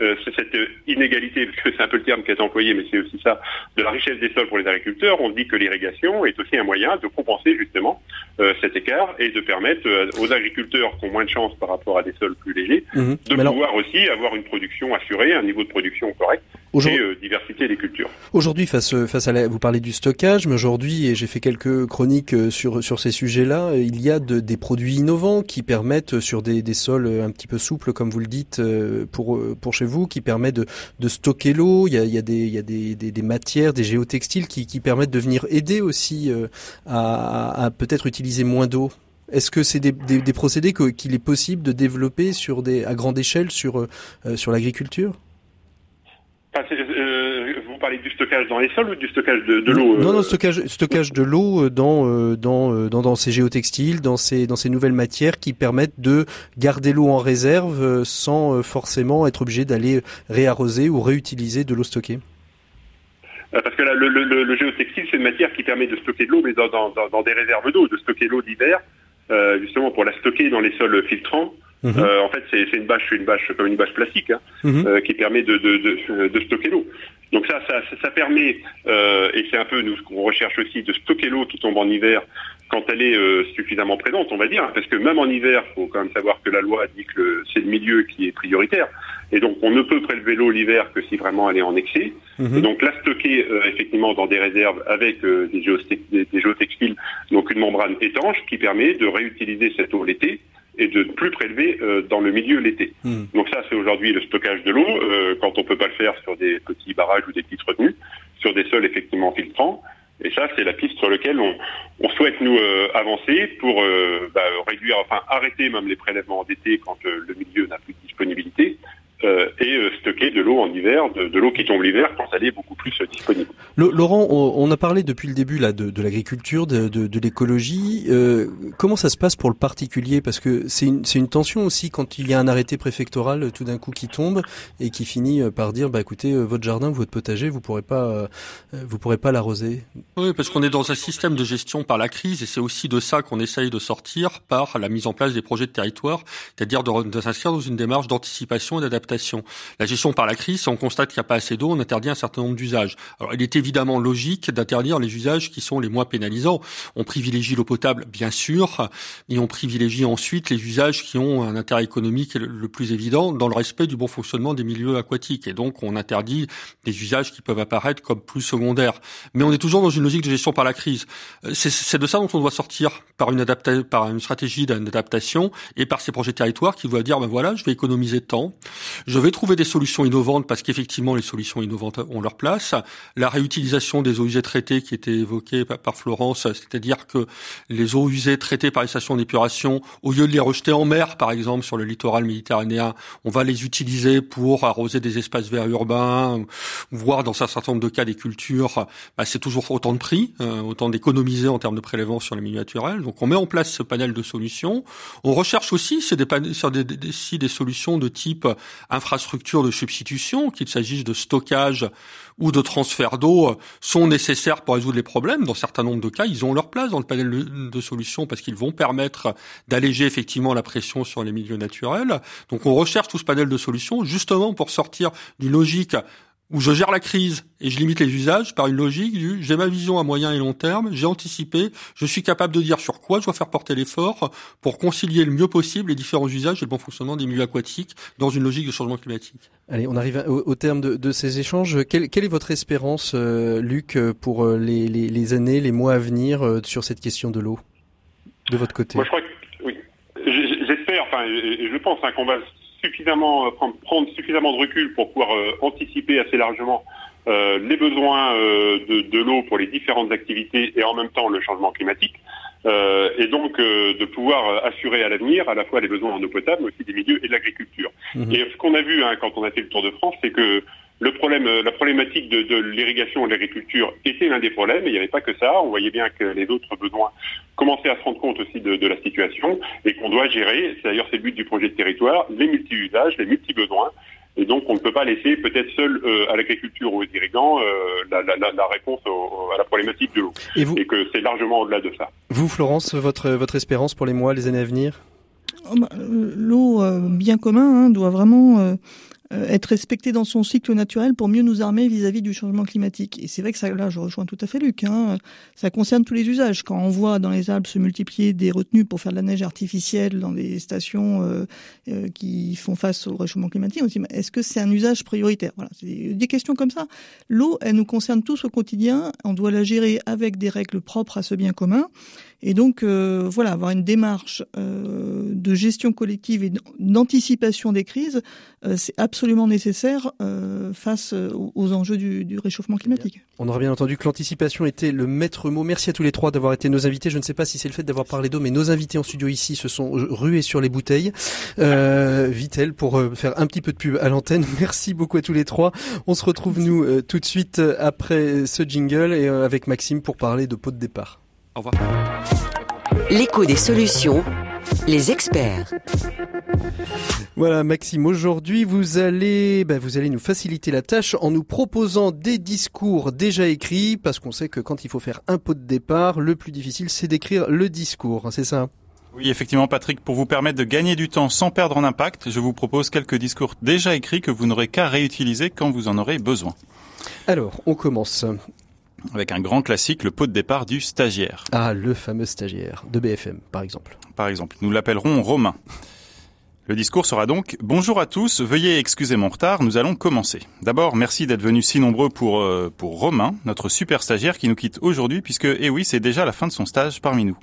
euh, cette inégalité, parce que c'est un peu le terme qui est employé, mais c'est aussi ça, de la richesse des sols pour les agriculteurs, on dit que l'irrigation est aussi un moyen de compenser justement euh, cet écart et de permettre euh, aux agriculteurs qui ont moins de chance par rapport à des sols plus légers mmh. de mais pouvoir alors... aussi avoir une production assurée, un niveau de production correct et euh, diversité des cultures. Aujourd'hui, face face à la, vous parlez du stockage, mais aujourd'hui, et j'ai fait quelques chroniques euh, sur sur ces sujets-là, il y a de, des produits innovants qui permettent sur des, des sols un petit peu souples, comme vous le dites, pour pour chez vous, qui permet de, stocker l'eau. Il y a, des, matières, des géotextiles qui, qui permettent de venir aider aussi euh, à, peut-être utiliser moins d'eau. Est-ce que c'est des, procédés qu'il est possible de développer sur des, à grande échelle sur, euh, l'agriculture? Vous parlez du stockage dans les sols ou du stockage de, de l'eau Non, non, stockage, stockage de l'eau euh, dans, euh, dans, dans, dans ces géotextiles, dans ces, dans ces nouvelles matières qui permettent de garder l'eau en réserve sans forcément être obligé d'aller réarroser ou réutiliser de l'eau stockée. Parce que là, le, le, le géotextile, c'est une matière qui permet de stocker de l'eau, mais dans, dans, dans, des réserves d'eau, de stocker l'eau d'hiver, euh, justement pour la stocker dans les sols filtrants. Mmh. Euh, en fait, c'est une bâche, une bâche comme une bâche plastique hein, mmh. euh, qui permet de, de, de, de stocker l'eau. Donc ça, ça, ça permet, euh, et c'est un peu nous ce qu'on recherche aussi, de stocker l'eau qui tombe en hiver quand elle est suffisamment présente, on va dire, parce que même en hiver, faut quand même savoir que la loi dit que c'est le milieu qui est prioritaire, et donc on ne peut prélever l'eau l'hiver que si vraiment elle est en excès. Mmh. Et donc la stocker effectivement dans des réserves avec des, des, des géotextiles, donc une membrane étanche qui permet de réutiliser cette eau l'été et de ne plus prélever euh, dans le milieu l'été. Mmh. Donc ça, c'est aujourd'hui le stockage de l'eau, euh, quand on peut pas le faire sur des petits barrages ou des petites retenues, sur des sols effectivement filtrants. Et ça, c'est la piste sur laquelle on, on souhaite nous euh, avancer pour bah, réduire, enfin arrêter même les prélèvements d'été quand le milieu n'a plus euh, et euh, stocker de l'eau en hiver, de, de l'eau qui tombe l'hiver quand elle est beaucoup plus euh, disponible. Laurent, on, on, a parlé depuis le début là de, de l'agriculture, de, de, de l'écologie. Euh, comment ça se passe pour le particulier? Parce que c'est une, une, tension aussi quand il y a un arrêté préfectoral tout d'un coup qui tombe et qui finit par dire bah écoutez votre jardin, votre potager, vous pourrez pas, vous pourrez pas l'arroser. Oui, parce qu'on est dans un système de gestion par la crise et c'est aussi de ça qu'on essaye de sortir par la mise en place des projets de territoire, c'est-à-dire de, de s'inscrire dans une démarche d'anticipation et d'adaptation La gestion par la crise, on constate qu'il n'y a pas assez d'eau, on interdit un certain nombre d'usages. Alors il est évidemment logique d'interdire les usages qui sont les moins pénalisants. On privilégie l'eau potable, bien sûr, mais on privilégie ensuite les usages qui ont un intérêt économique le plus évident dans le respect du bon fonctionnement des milieux aquatiques. Et donc on interdit des usages qui peuvent apparaître comme plus secondaires. Mais on est toujours dans une logique de gestion par la crise. Euh, c'est de ça dont on doit sortir par une, par une stratégie d'adaptation et par ces projets territoires qui vont dire ben voilà, je vais économiser de temps, je vais trouver des solutions innovantes parce qu'effectivement les solutions innovantes ont leur place. La réutilisation des eaux usées traitées qui était évoquée par Florence, c'est-à-dire que les eaux usées traitées par les stations d'épuration, au lieu de les rejeter en mer, par exemple sur le littoral méditerranéen, on va les utiliser pour arroser des espaces verts urbains, voire dans un certain nombre de cas des cultures. Bah, c'est toujours autant de prix, euh, autant d'économiser en termes de prélèvement sur les milieux naturels. Donc on met en place ce panel de solutions. On recherche aussi des, des, des, solutions de type infrastructure de substitution, qu'il s'agisse de stockage ou de transfert d'eau, sont nécessaires pour résoudre les problèmes. Dans certains nombres de cas, ils ont leur place dans le panel de solutions parce qu'ils vont permettre d'alléger effectivement la pression sur les milieux naturels. Donc on recherche tout ce panel de solutions justement pour sortir d'une logique où je gère la crise et je limite les usages par une logique du j'ai ma vision à moyen et long terme, j'ai anticipé, je suis capable de dire sur quoi je dois faire porter l'effort pour concilier le mieux possible les différents usages et le bon fonctionnement des milieux aquatiques dans une logique de changement climatique. Allez, on arrive au, terme de, ces échanges. Quelle, est votre espérance, euh, Luc, pour euh, les, les, années, les mois à venir euh, sur cette question de l'eau de votre côté? Moi, je crois que oui. J'espère, enfin, je pense hein, qu'on va suffisamment euh, prendre, prendre, suffisamment de recul pour pouvoir euh, anticiper assez largement euh, les besoins de, de l'eau pour les différentes activités et en même temps le changement climatique. et donc de pouvoir assurer à l'avenir à la fois les besoins en eau potable, mais aussi des milieux et de l'agriculture. Mmh. Et ce qu'on a vu hein, quand on a fait le Tour de France, c'est que le problème, euh, la problématique de, de l'irrigation et de l'agriculture était l'un des problèmes, et il n'y avait pas que ça. On voyait bien que les autres besoins commençaient à se rendre compte aussi de, de la situation et qu'on doit gérer, c'est d'ailleurs c'est le but du projet de territoire, les multi-usages, les multi-besoins. Et donc on ne peut pas laisser peut-être seul euh, à l'agriculture ou aux irrigants euh, la, la, la, réponse à la problématique de l'eau. Et, et que c'est largement au-delà de ça. Vous, Florence, votre, votre espérance pour les mois, les années à venir? Oh, bah, L'eau, bien commun, hein, doit vraiment euh, être respecté dans son cycle naturel pour mieux nous armer vis-à-vis du changement climatique. Et c'est vrai que ça, là, je rejoins tout à fait Luc, hein, ça concerne tous les usages. Quand on voit dans les Alpes se multiplier des retenues pour faire de la neige artificielle dans des stations euh, euh, qui font face au réchauffement climatique, on se dit, est-ce que c'est un usage prioritaire? Voilà, des questions comme ça. L'eau, elle nous concerne tous au quotidien, on doit la gérer avec des règles propres à ce bien commun. Et donc, euh, voilà, avoir une démarche euh, de gestion collective et d'anticipation des crises, euh, c'est absolument nécessaire face aux enjeux du, du, réchauffement climatique. On aura bien entendu que l'anticipation était le maître mot. Merci à tous les trois d'avoir été nos invités. Je ne sais pas si c'est le fait d'avoir parlé d'eau, mais nos invités en studio ici se sont rués sur les bouteilles. Euh, [laughs] Vitel, pour faire un petit peu de pub à l'antenne. [laughs] Merci beaucoup à tous les trois. On se retrouve, nous, tout de suite après ce jingle et avec Maxime pour parler de pot de départ. Au revoir. L'écho des solutions, les experts. Voilà Maxime, aujourd'hui vous allez, bah, vous allez nous faciliter la tâche en nous proposant des discours déjà écrits, parce qu'on sait que quand il faut faire un pot de départ, le plus difficile c'est d'écrire le discours, c'est ça? Oui, effectivement, Patrick, pour vous permettre de gagner du temps sans perdre en impact, je vous propose quelques discours déjà écrits que vous n'aurez qu'à réutiliser quand vous en aurez besoin. Alors, on commence avec un grand classique, le pot de départ du stagiaire. Ah, le fameux stagiaire de BFM, par exemple. Par exemple, nous l'appellerons Romain. Le discours sera donc Bonjour à tous, veuillez excuser mon retard, nous allons commencer. D'abord, merci d'être venus si nombreux pour, euh, pour Romain, notre super stagiaire qui nous quitte aujourd'hui puisque, eh oui, c'est déjà la fin de son stage parmi nous.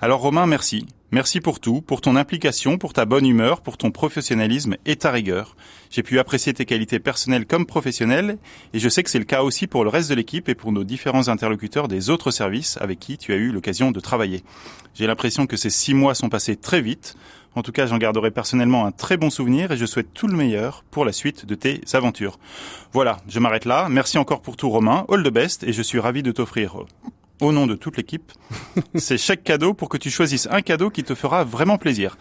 Alors Romain, merci. Merci pour tout, pour ton implication, pour ta bonne humeur, pour ton professionnalisme et ta rigueur. J'ai pu apprécier tes qualités personnelles comme professionnelles et je sais que c'est le cas aussi pour le reste de l'équipe et pour nos différents interlocuteurs des autres services avec qui tu as eu l'occasion de travailler. J'ai l'impression que ces six mois sont passés très vite. En tout cas, j'en garderai personnellement un très bon souvenir et je souhaite tout le meilleur pour la suite de tes aventures. Voilà, je m'arrête là. Merci encore pour tout Romain. All the best et je suis ravi de t'offrir au nom de toute l'équipe, [laughs] c'est chaque cadeau pour que tu choisisses un cadeau qui te fera vraiment plaisir.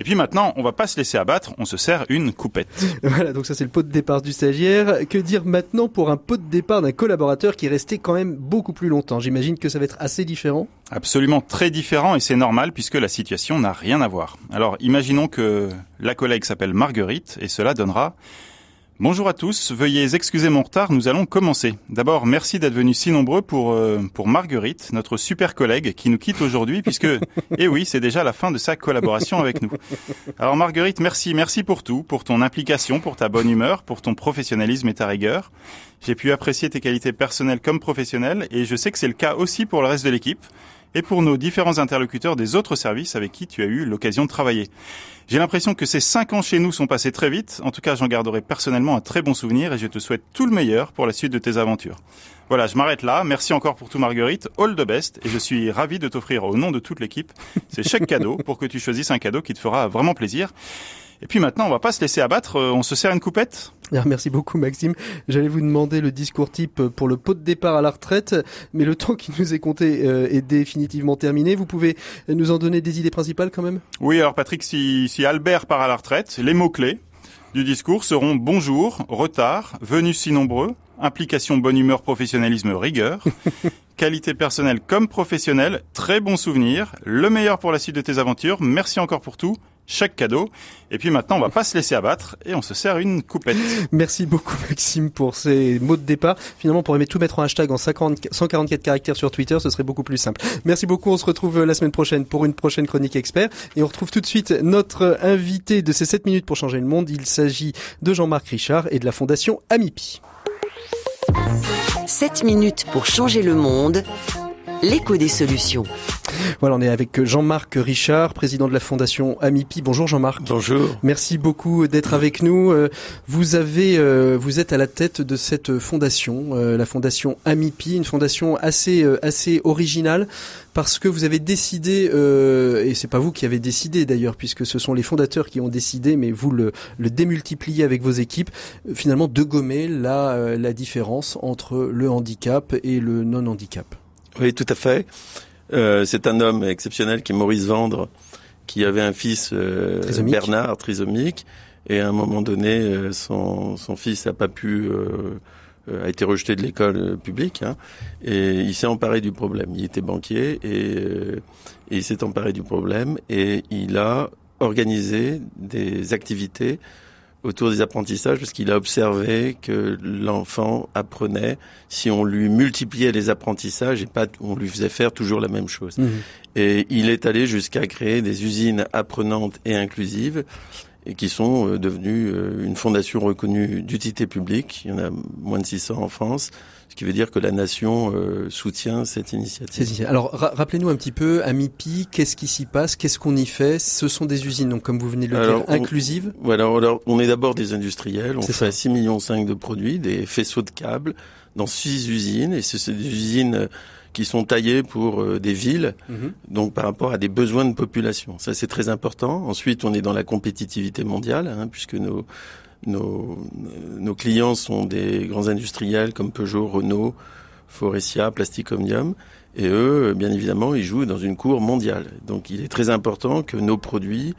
Et puis maintenant, on va pas se laisser abattre, on se sert une coupette. [laughs] Voilà, donc ça c'est le pot de départ du stagiaire. Que dire maintenant pour un pot de départ d'un collaborateur qui est resté quand même beaucoup plus longtemps? J'imagine que ça va être assez différent. Absolument très différent et c'est normal puisque la situation n'a rien à voir. Alors imaginons que la collègue s'appelle Marguerite et cela donnera Bonjour à tous, veuillez excuser mon retard, nous allons commencer. D'abord, merci d'être venus si nombreux pour euh, pour Marguerite, notre super collègue qui nous quitte aujourd'hui puisque [laughs] eh oui, c'est déjà la fin de sa collaboration avec nous. Alors Marguerite, merci, merci pour tout, pour ton implication, pour ta bonne humeur, pour ton professionnalisme et ta rigueur. J'ai pu apprécier tes qualités personnelles comme professionnelles et je sais que c'est le cas aussi pour le reste de l'équipe et pour nos différents interlocuteurs des autres services avec qui tu as eu l'occasion de travailler. J'ai l'impression que ces cinq ans chez nous sont passés très vite. En tout cas, j'en garderai personnellement un très bon souvenir et je te souhaite tout le meilleur pour la suite de tes aventures. Voilà, je m'arrête là. Merci encore pour tout, Marguerite. All the best. Et je suis ravi de t'offrir au nom de toute l'équipe ces chèques cadeaux pour que tu choisisses un cadeau qui te fera vraiment plaisir. Et puis maintenant, on va pas se laisser abattre. Euh, on se sert une coupette. [laughs] Ah, merci beaucoup Maxime. J'allais vous demander le discours type pour le pot de départ à la retraite, mais le [laughs] temps qui nous est compté euh, est définitivement terminé. Vous pouvez nous en donner des idées principales quand même? Oui, alors Patrick, si, si Albert part à la retraite, les mots-clés du discours seront bonjour, retard, venus si nombreux, implication, bonne humeur, professionnalisme, rigueur, [laughs] qualité personnelle comme professionnelle, très bon souvenir, le meilleur pour la suite de tes aventures, merci encore pour tout, chaque cadeau. Et puis maintenant, on va pas se laisser abattre et on se sert une coupette. [laughs] Merci beaucoup Maxime pour ces mots de départ. Finalement, on pourrait tout mettre en hashtag en 50, 144 caractères sur Twitter, ce serait beaucoup plus simple. Merci beaucoup, on se retrouve la semaine prochaine pour une prochaine chronique expert. Et on retrouve tout de suite notre invité de ces 7 minutes pour changer le monde. Il s'agit de Jean-Marc Richard et de la fondation Amipi. 7 minutes pour changer le monde. L'écho des solutions. Voilà, on est avec Jean-Marc Richard, président de la fondation Amipi. Bonjour Jean-Marc. Bonjour. Merci beaucoup d'être avec nous. Euh, vous avez, euh, vous êtes à la tête de cette fondation, euh, la fondation Amipi, une fondation assez assez originale parce que vous avez décidé, et c'est pas vous qui avez décidé d'ailleurs, puisque ce sont les fondateurs qui ont décidé, mais vous le, le démultipliez avec vos équipes, finalement de gommer la la différence entre le handicap et le non handicap. Oui, tout à fait. Euh, c'est un homme exceptionnel qui est Maurice Vendre, qui avait un fils euh, Bernard trisomique, et à un moment donné, euh, son, son fils n'a pas pu a été rejeté de l'école publique, hein, et il s'est emparé du problème. Il était banquier et, et il s'est emparé du problème et il a organisé des activités autour des apprentissages parce qu'il a observé que l'enfant apprenait si on lui multipliait les apprentissages et pas on lui faisait faire toujours la même chose. Mmh. Et il est allé jusqu'à créer des usines apprenantes et inclusives et qui sont euh, devenues euh, une fondation reconnue d'utilité publique. Il y en a moins de 600 en France ce qui veut dire que la nation euh, soutient cette initiative. Alors rappelez-nous un petit peu, à MIPI, qu'est-ce qui s'y passe, qu'est-ce qu'on y fait? Ce sont des usines, donc comme vous venez de le dire, inclusives Voilà, alors on est d'abord des industriels, on fait 6,5 millions de produits, des faisceaux de câbles dans six usines, et c'est des usines euh, qui sont taillées pour euh, des villes, mhm. donc par rapport à des besoins de population. Ça, c'est très important. Ensuite, on est dans la compétitivité mondiale, hein, puisque nos, nos, nos clients sont des grands industriels comme Peugeot, Renault, Forestia, Plastic Omnium. Et eux, bien évidemment, ils jouent dans une cour mondiale. Donc il est très important que nos produits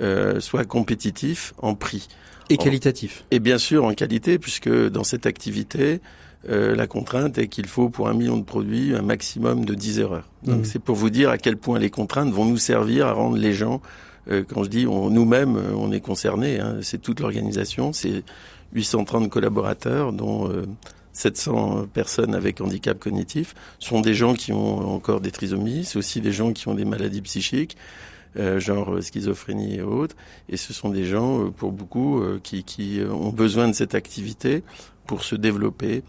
euh, soient compétitifs en prix. Et qualitatifs. Et bien sûr en qualité, puisque dans cette activité, euh, la contrainte est qu'il faut pour un million de produits un maximum de 10 erreurs. Donc mmh. c'est pour vous dire à quel point les contraintes vont nous servir à rendre les gens quand je dis nous-mêmes, euh, on est concernés. Hein, c'est toute l'organisation, c'est 830 collaborateurs, dont 700 euh, personnes avec handicap cognitif. Ce sont des gens qui ont encore des trisomies, c'est aussi des gens qui ont des maladies psychiques. genre schizophrénie et autres, et ce sont des gens, pour beaucoup, qui, qui ont besoin de cette activité pour se développer.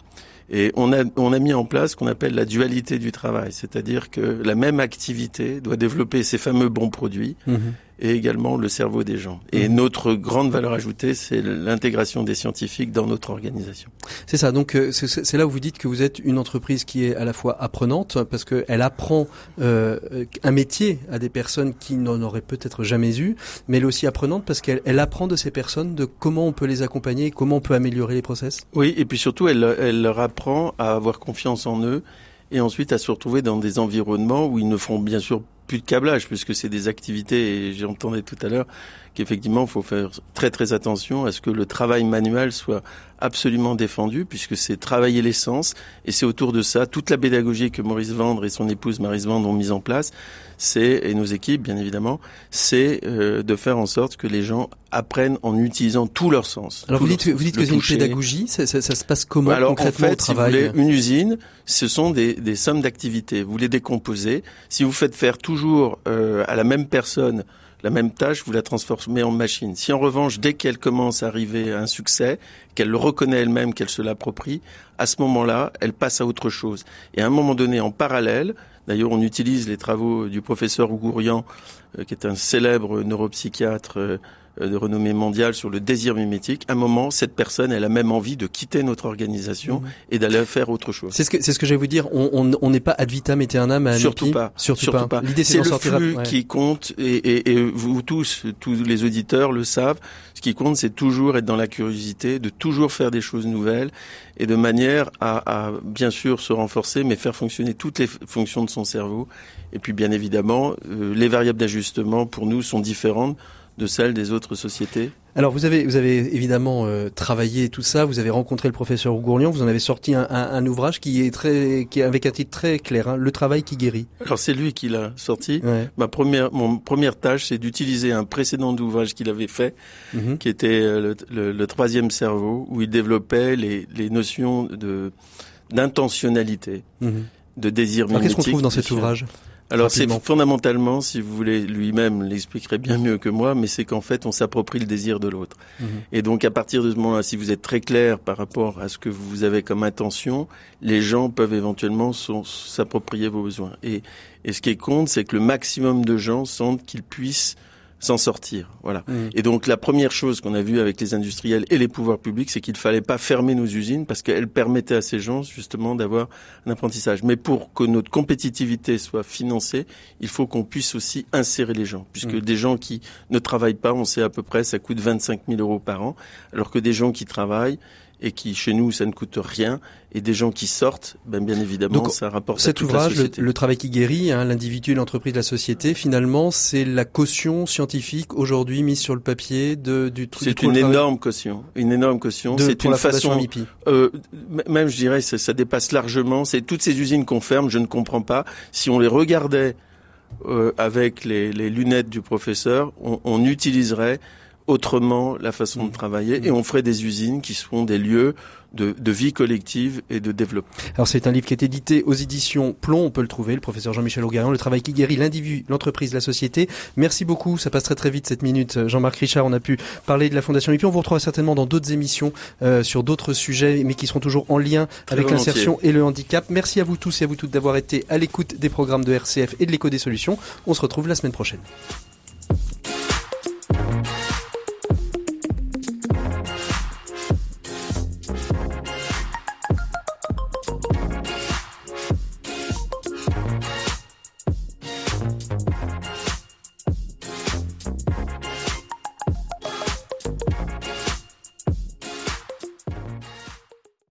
Et on a, on a mis en place ce qu'on appelle la dualité du travail, c'est-à-dire que la même activité doit développer ces fameux bons produits, mmh et également le cerveau des gens. Et mmh. notre grande valeur ajoutée, c'est l'intégration des scientifiques dans notre organisation. C'est ça. Donc euh, c'est là où vous dites que vous êtes une entreprise qui est à la fois apprenante parce qu'elle apprend euh, un métier à des personnes qui n'en auraient peut-être jamais eu, mais elle est aussi apprenante parce qu'elle elle apprend de ces personnes de comment on peut les accompagner, comment on peut améliorer les process. Oui, et puis surtout, elle, elle leur apprend à avoir confiance en eux et ensuite à se retrouver dans des environnements où ils ne feront bien sûr plus de câblage puisque c'est des activités et j'entendais tout à l'heure qu'effectivement il faut faire très très attention à ce que le travail manuel soit absolument défendu puisque c'est travailler l'essence et c'est autour de ça toute la pédagogie que Maurice Vendre et son épouse Marise Vendre ont mise en place c'est et nos équipes bien évidemment c'est euh, de faire en sorte que les gens apprennent en utilisant tout leur sens. Alors vous dites, vous dites que c'est une pédagogie, ça, ça, ça, se passe comment Alors, concrètement en fait, au travail si vous voulez, une usine, ce sont des, des sommes d'activités. Vous les décomposez. Si vous faites faire toujours euh, à la même personne la même tâche, vous la transformez en machine. Si en revanche, dès qu'elle commence à arriver à un succès, qu'elle le reconnaît elle-même, qu'elle se l'approprie, à ce moment-là, elle passe à autre chose. Et à un moment donné, en parallèle, d'ailleurs, on utilise les travaux du professeur Ougourian, euh, qui est un célèbre neuropsychiatre euh, de renommée mondiale sur le désir mimétique, à un moment, cette personne, elle a même envie de quitter notre organisation mhm. et d'aller faire autre chose. C'est ce que c'est ce que j'allais vous dire. On n'est pas ad vitam aeternam à surtout pas, surtout, pas. L'idée c'est le flux qui compte et, et, et, vous tous, tous les auditeurs le savent. Ce qui compte, c'est toujours être dans la curiosité, de toujours faire des choses nouvelles et de manière à, à bien sûr se renforcer, mais faire fonctionner toutes les fonctions de son cerveau. Et puis bien évidemment, euh, les variables d'ajustement pour nous sont différentes de celles des autres sociétés? Alors vous avez vous avez évidemment euh, travaillé tout ça, vous avez rencontré le professeur Ougourlian, vous en avez sorti un, un, un, ouvrage qui est très qui est avec un titre très clair, hein, le travail qui guérit. Alors c'est lui qui l'a sorti. Ma première mon première tâche c'est d'utiliser un précédent ouvrage qu'il avait fait, mhm. qui était euh, le, le, troisième cerveau, où il développait les, les notions de d'intentionnalité, mhm. de désir. Qu'est-ce qu'on trouve dans cet ouvrage? Alors c'est fondamentalement, si vous voulez, lui-même l'expliquerait bien mieux que moi, mais c'est qu'en fait on s'approprie le désir de l'autre. Mhm. Et donc à partir de ce moment-là, si vous êtes très clair par rapport à ce que vous avez comme intention, les gens peuvent éventuellement s'approprier vos besoins. Et, et ce qui compte, c'est que le maximum de gens sentent qu'ils puissent s'en sortir. Voilà. Mmh. Et donc la première chose qu'on a vue avec les industriels et les pouvoirs publics, c'est qu'il fallait pas fermer nos usines parce qu'elles permettaient à ces gens justement d'avoir un apprentissage. Mais pour que notre compétitivité soit financée, il faut qu'on puisse aussi insérer les gens, puisque mmh. des gens qui ne travaillent pas, on sait à peu près, ça coûte 25 000 euros par an, alors que des gens qui travaillent, et qui chez nous ça ne coûte rien. Et des gens qui sortent ben bien évidemment ça rapporte cet à ouvrage le, le, travail qui guérit hein, l'individu l'entreprise la société finalement c'est la caution scientifique aujourd'hui mise sur le papier de du c'est une énorme caution. Une énorme caution. C'est une façon euh, même je dirais ça, ça dépasse largement. C'est toutes ces usines qu'on ferme je ne comprends pas. Si on les regardait euh, avec les, les, lunettes du professeur on, on utiliserait autrement la façon de mmh. travailler et on ferait des usines qui seront des lieux de, de, vie collective et de développement. Alors c'est un livre qui est édité aux éditions Plomb, on peut le trouver, le professeur Jean-Michel Auguerian, Le travail qui guérit l'individu, l'entreprise, la société. Merci beaucoup, ça passe très très vite cette minute. Jean-Marc Richard, on a pu parler de la Fondation puis On vous retrouvera certainement dans d'autres émissions euh, sur d'autres sujets, mais qui seront toujours en lien avec l'insertion et le handicap. Merci à vous tous et à vous toutes d'avoir été à l'écoute des programmes de RCF et de l'écho des solutions. On se retrouve la semaine prochaine.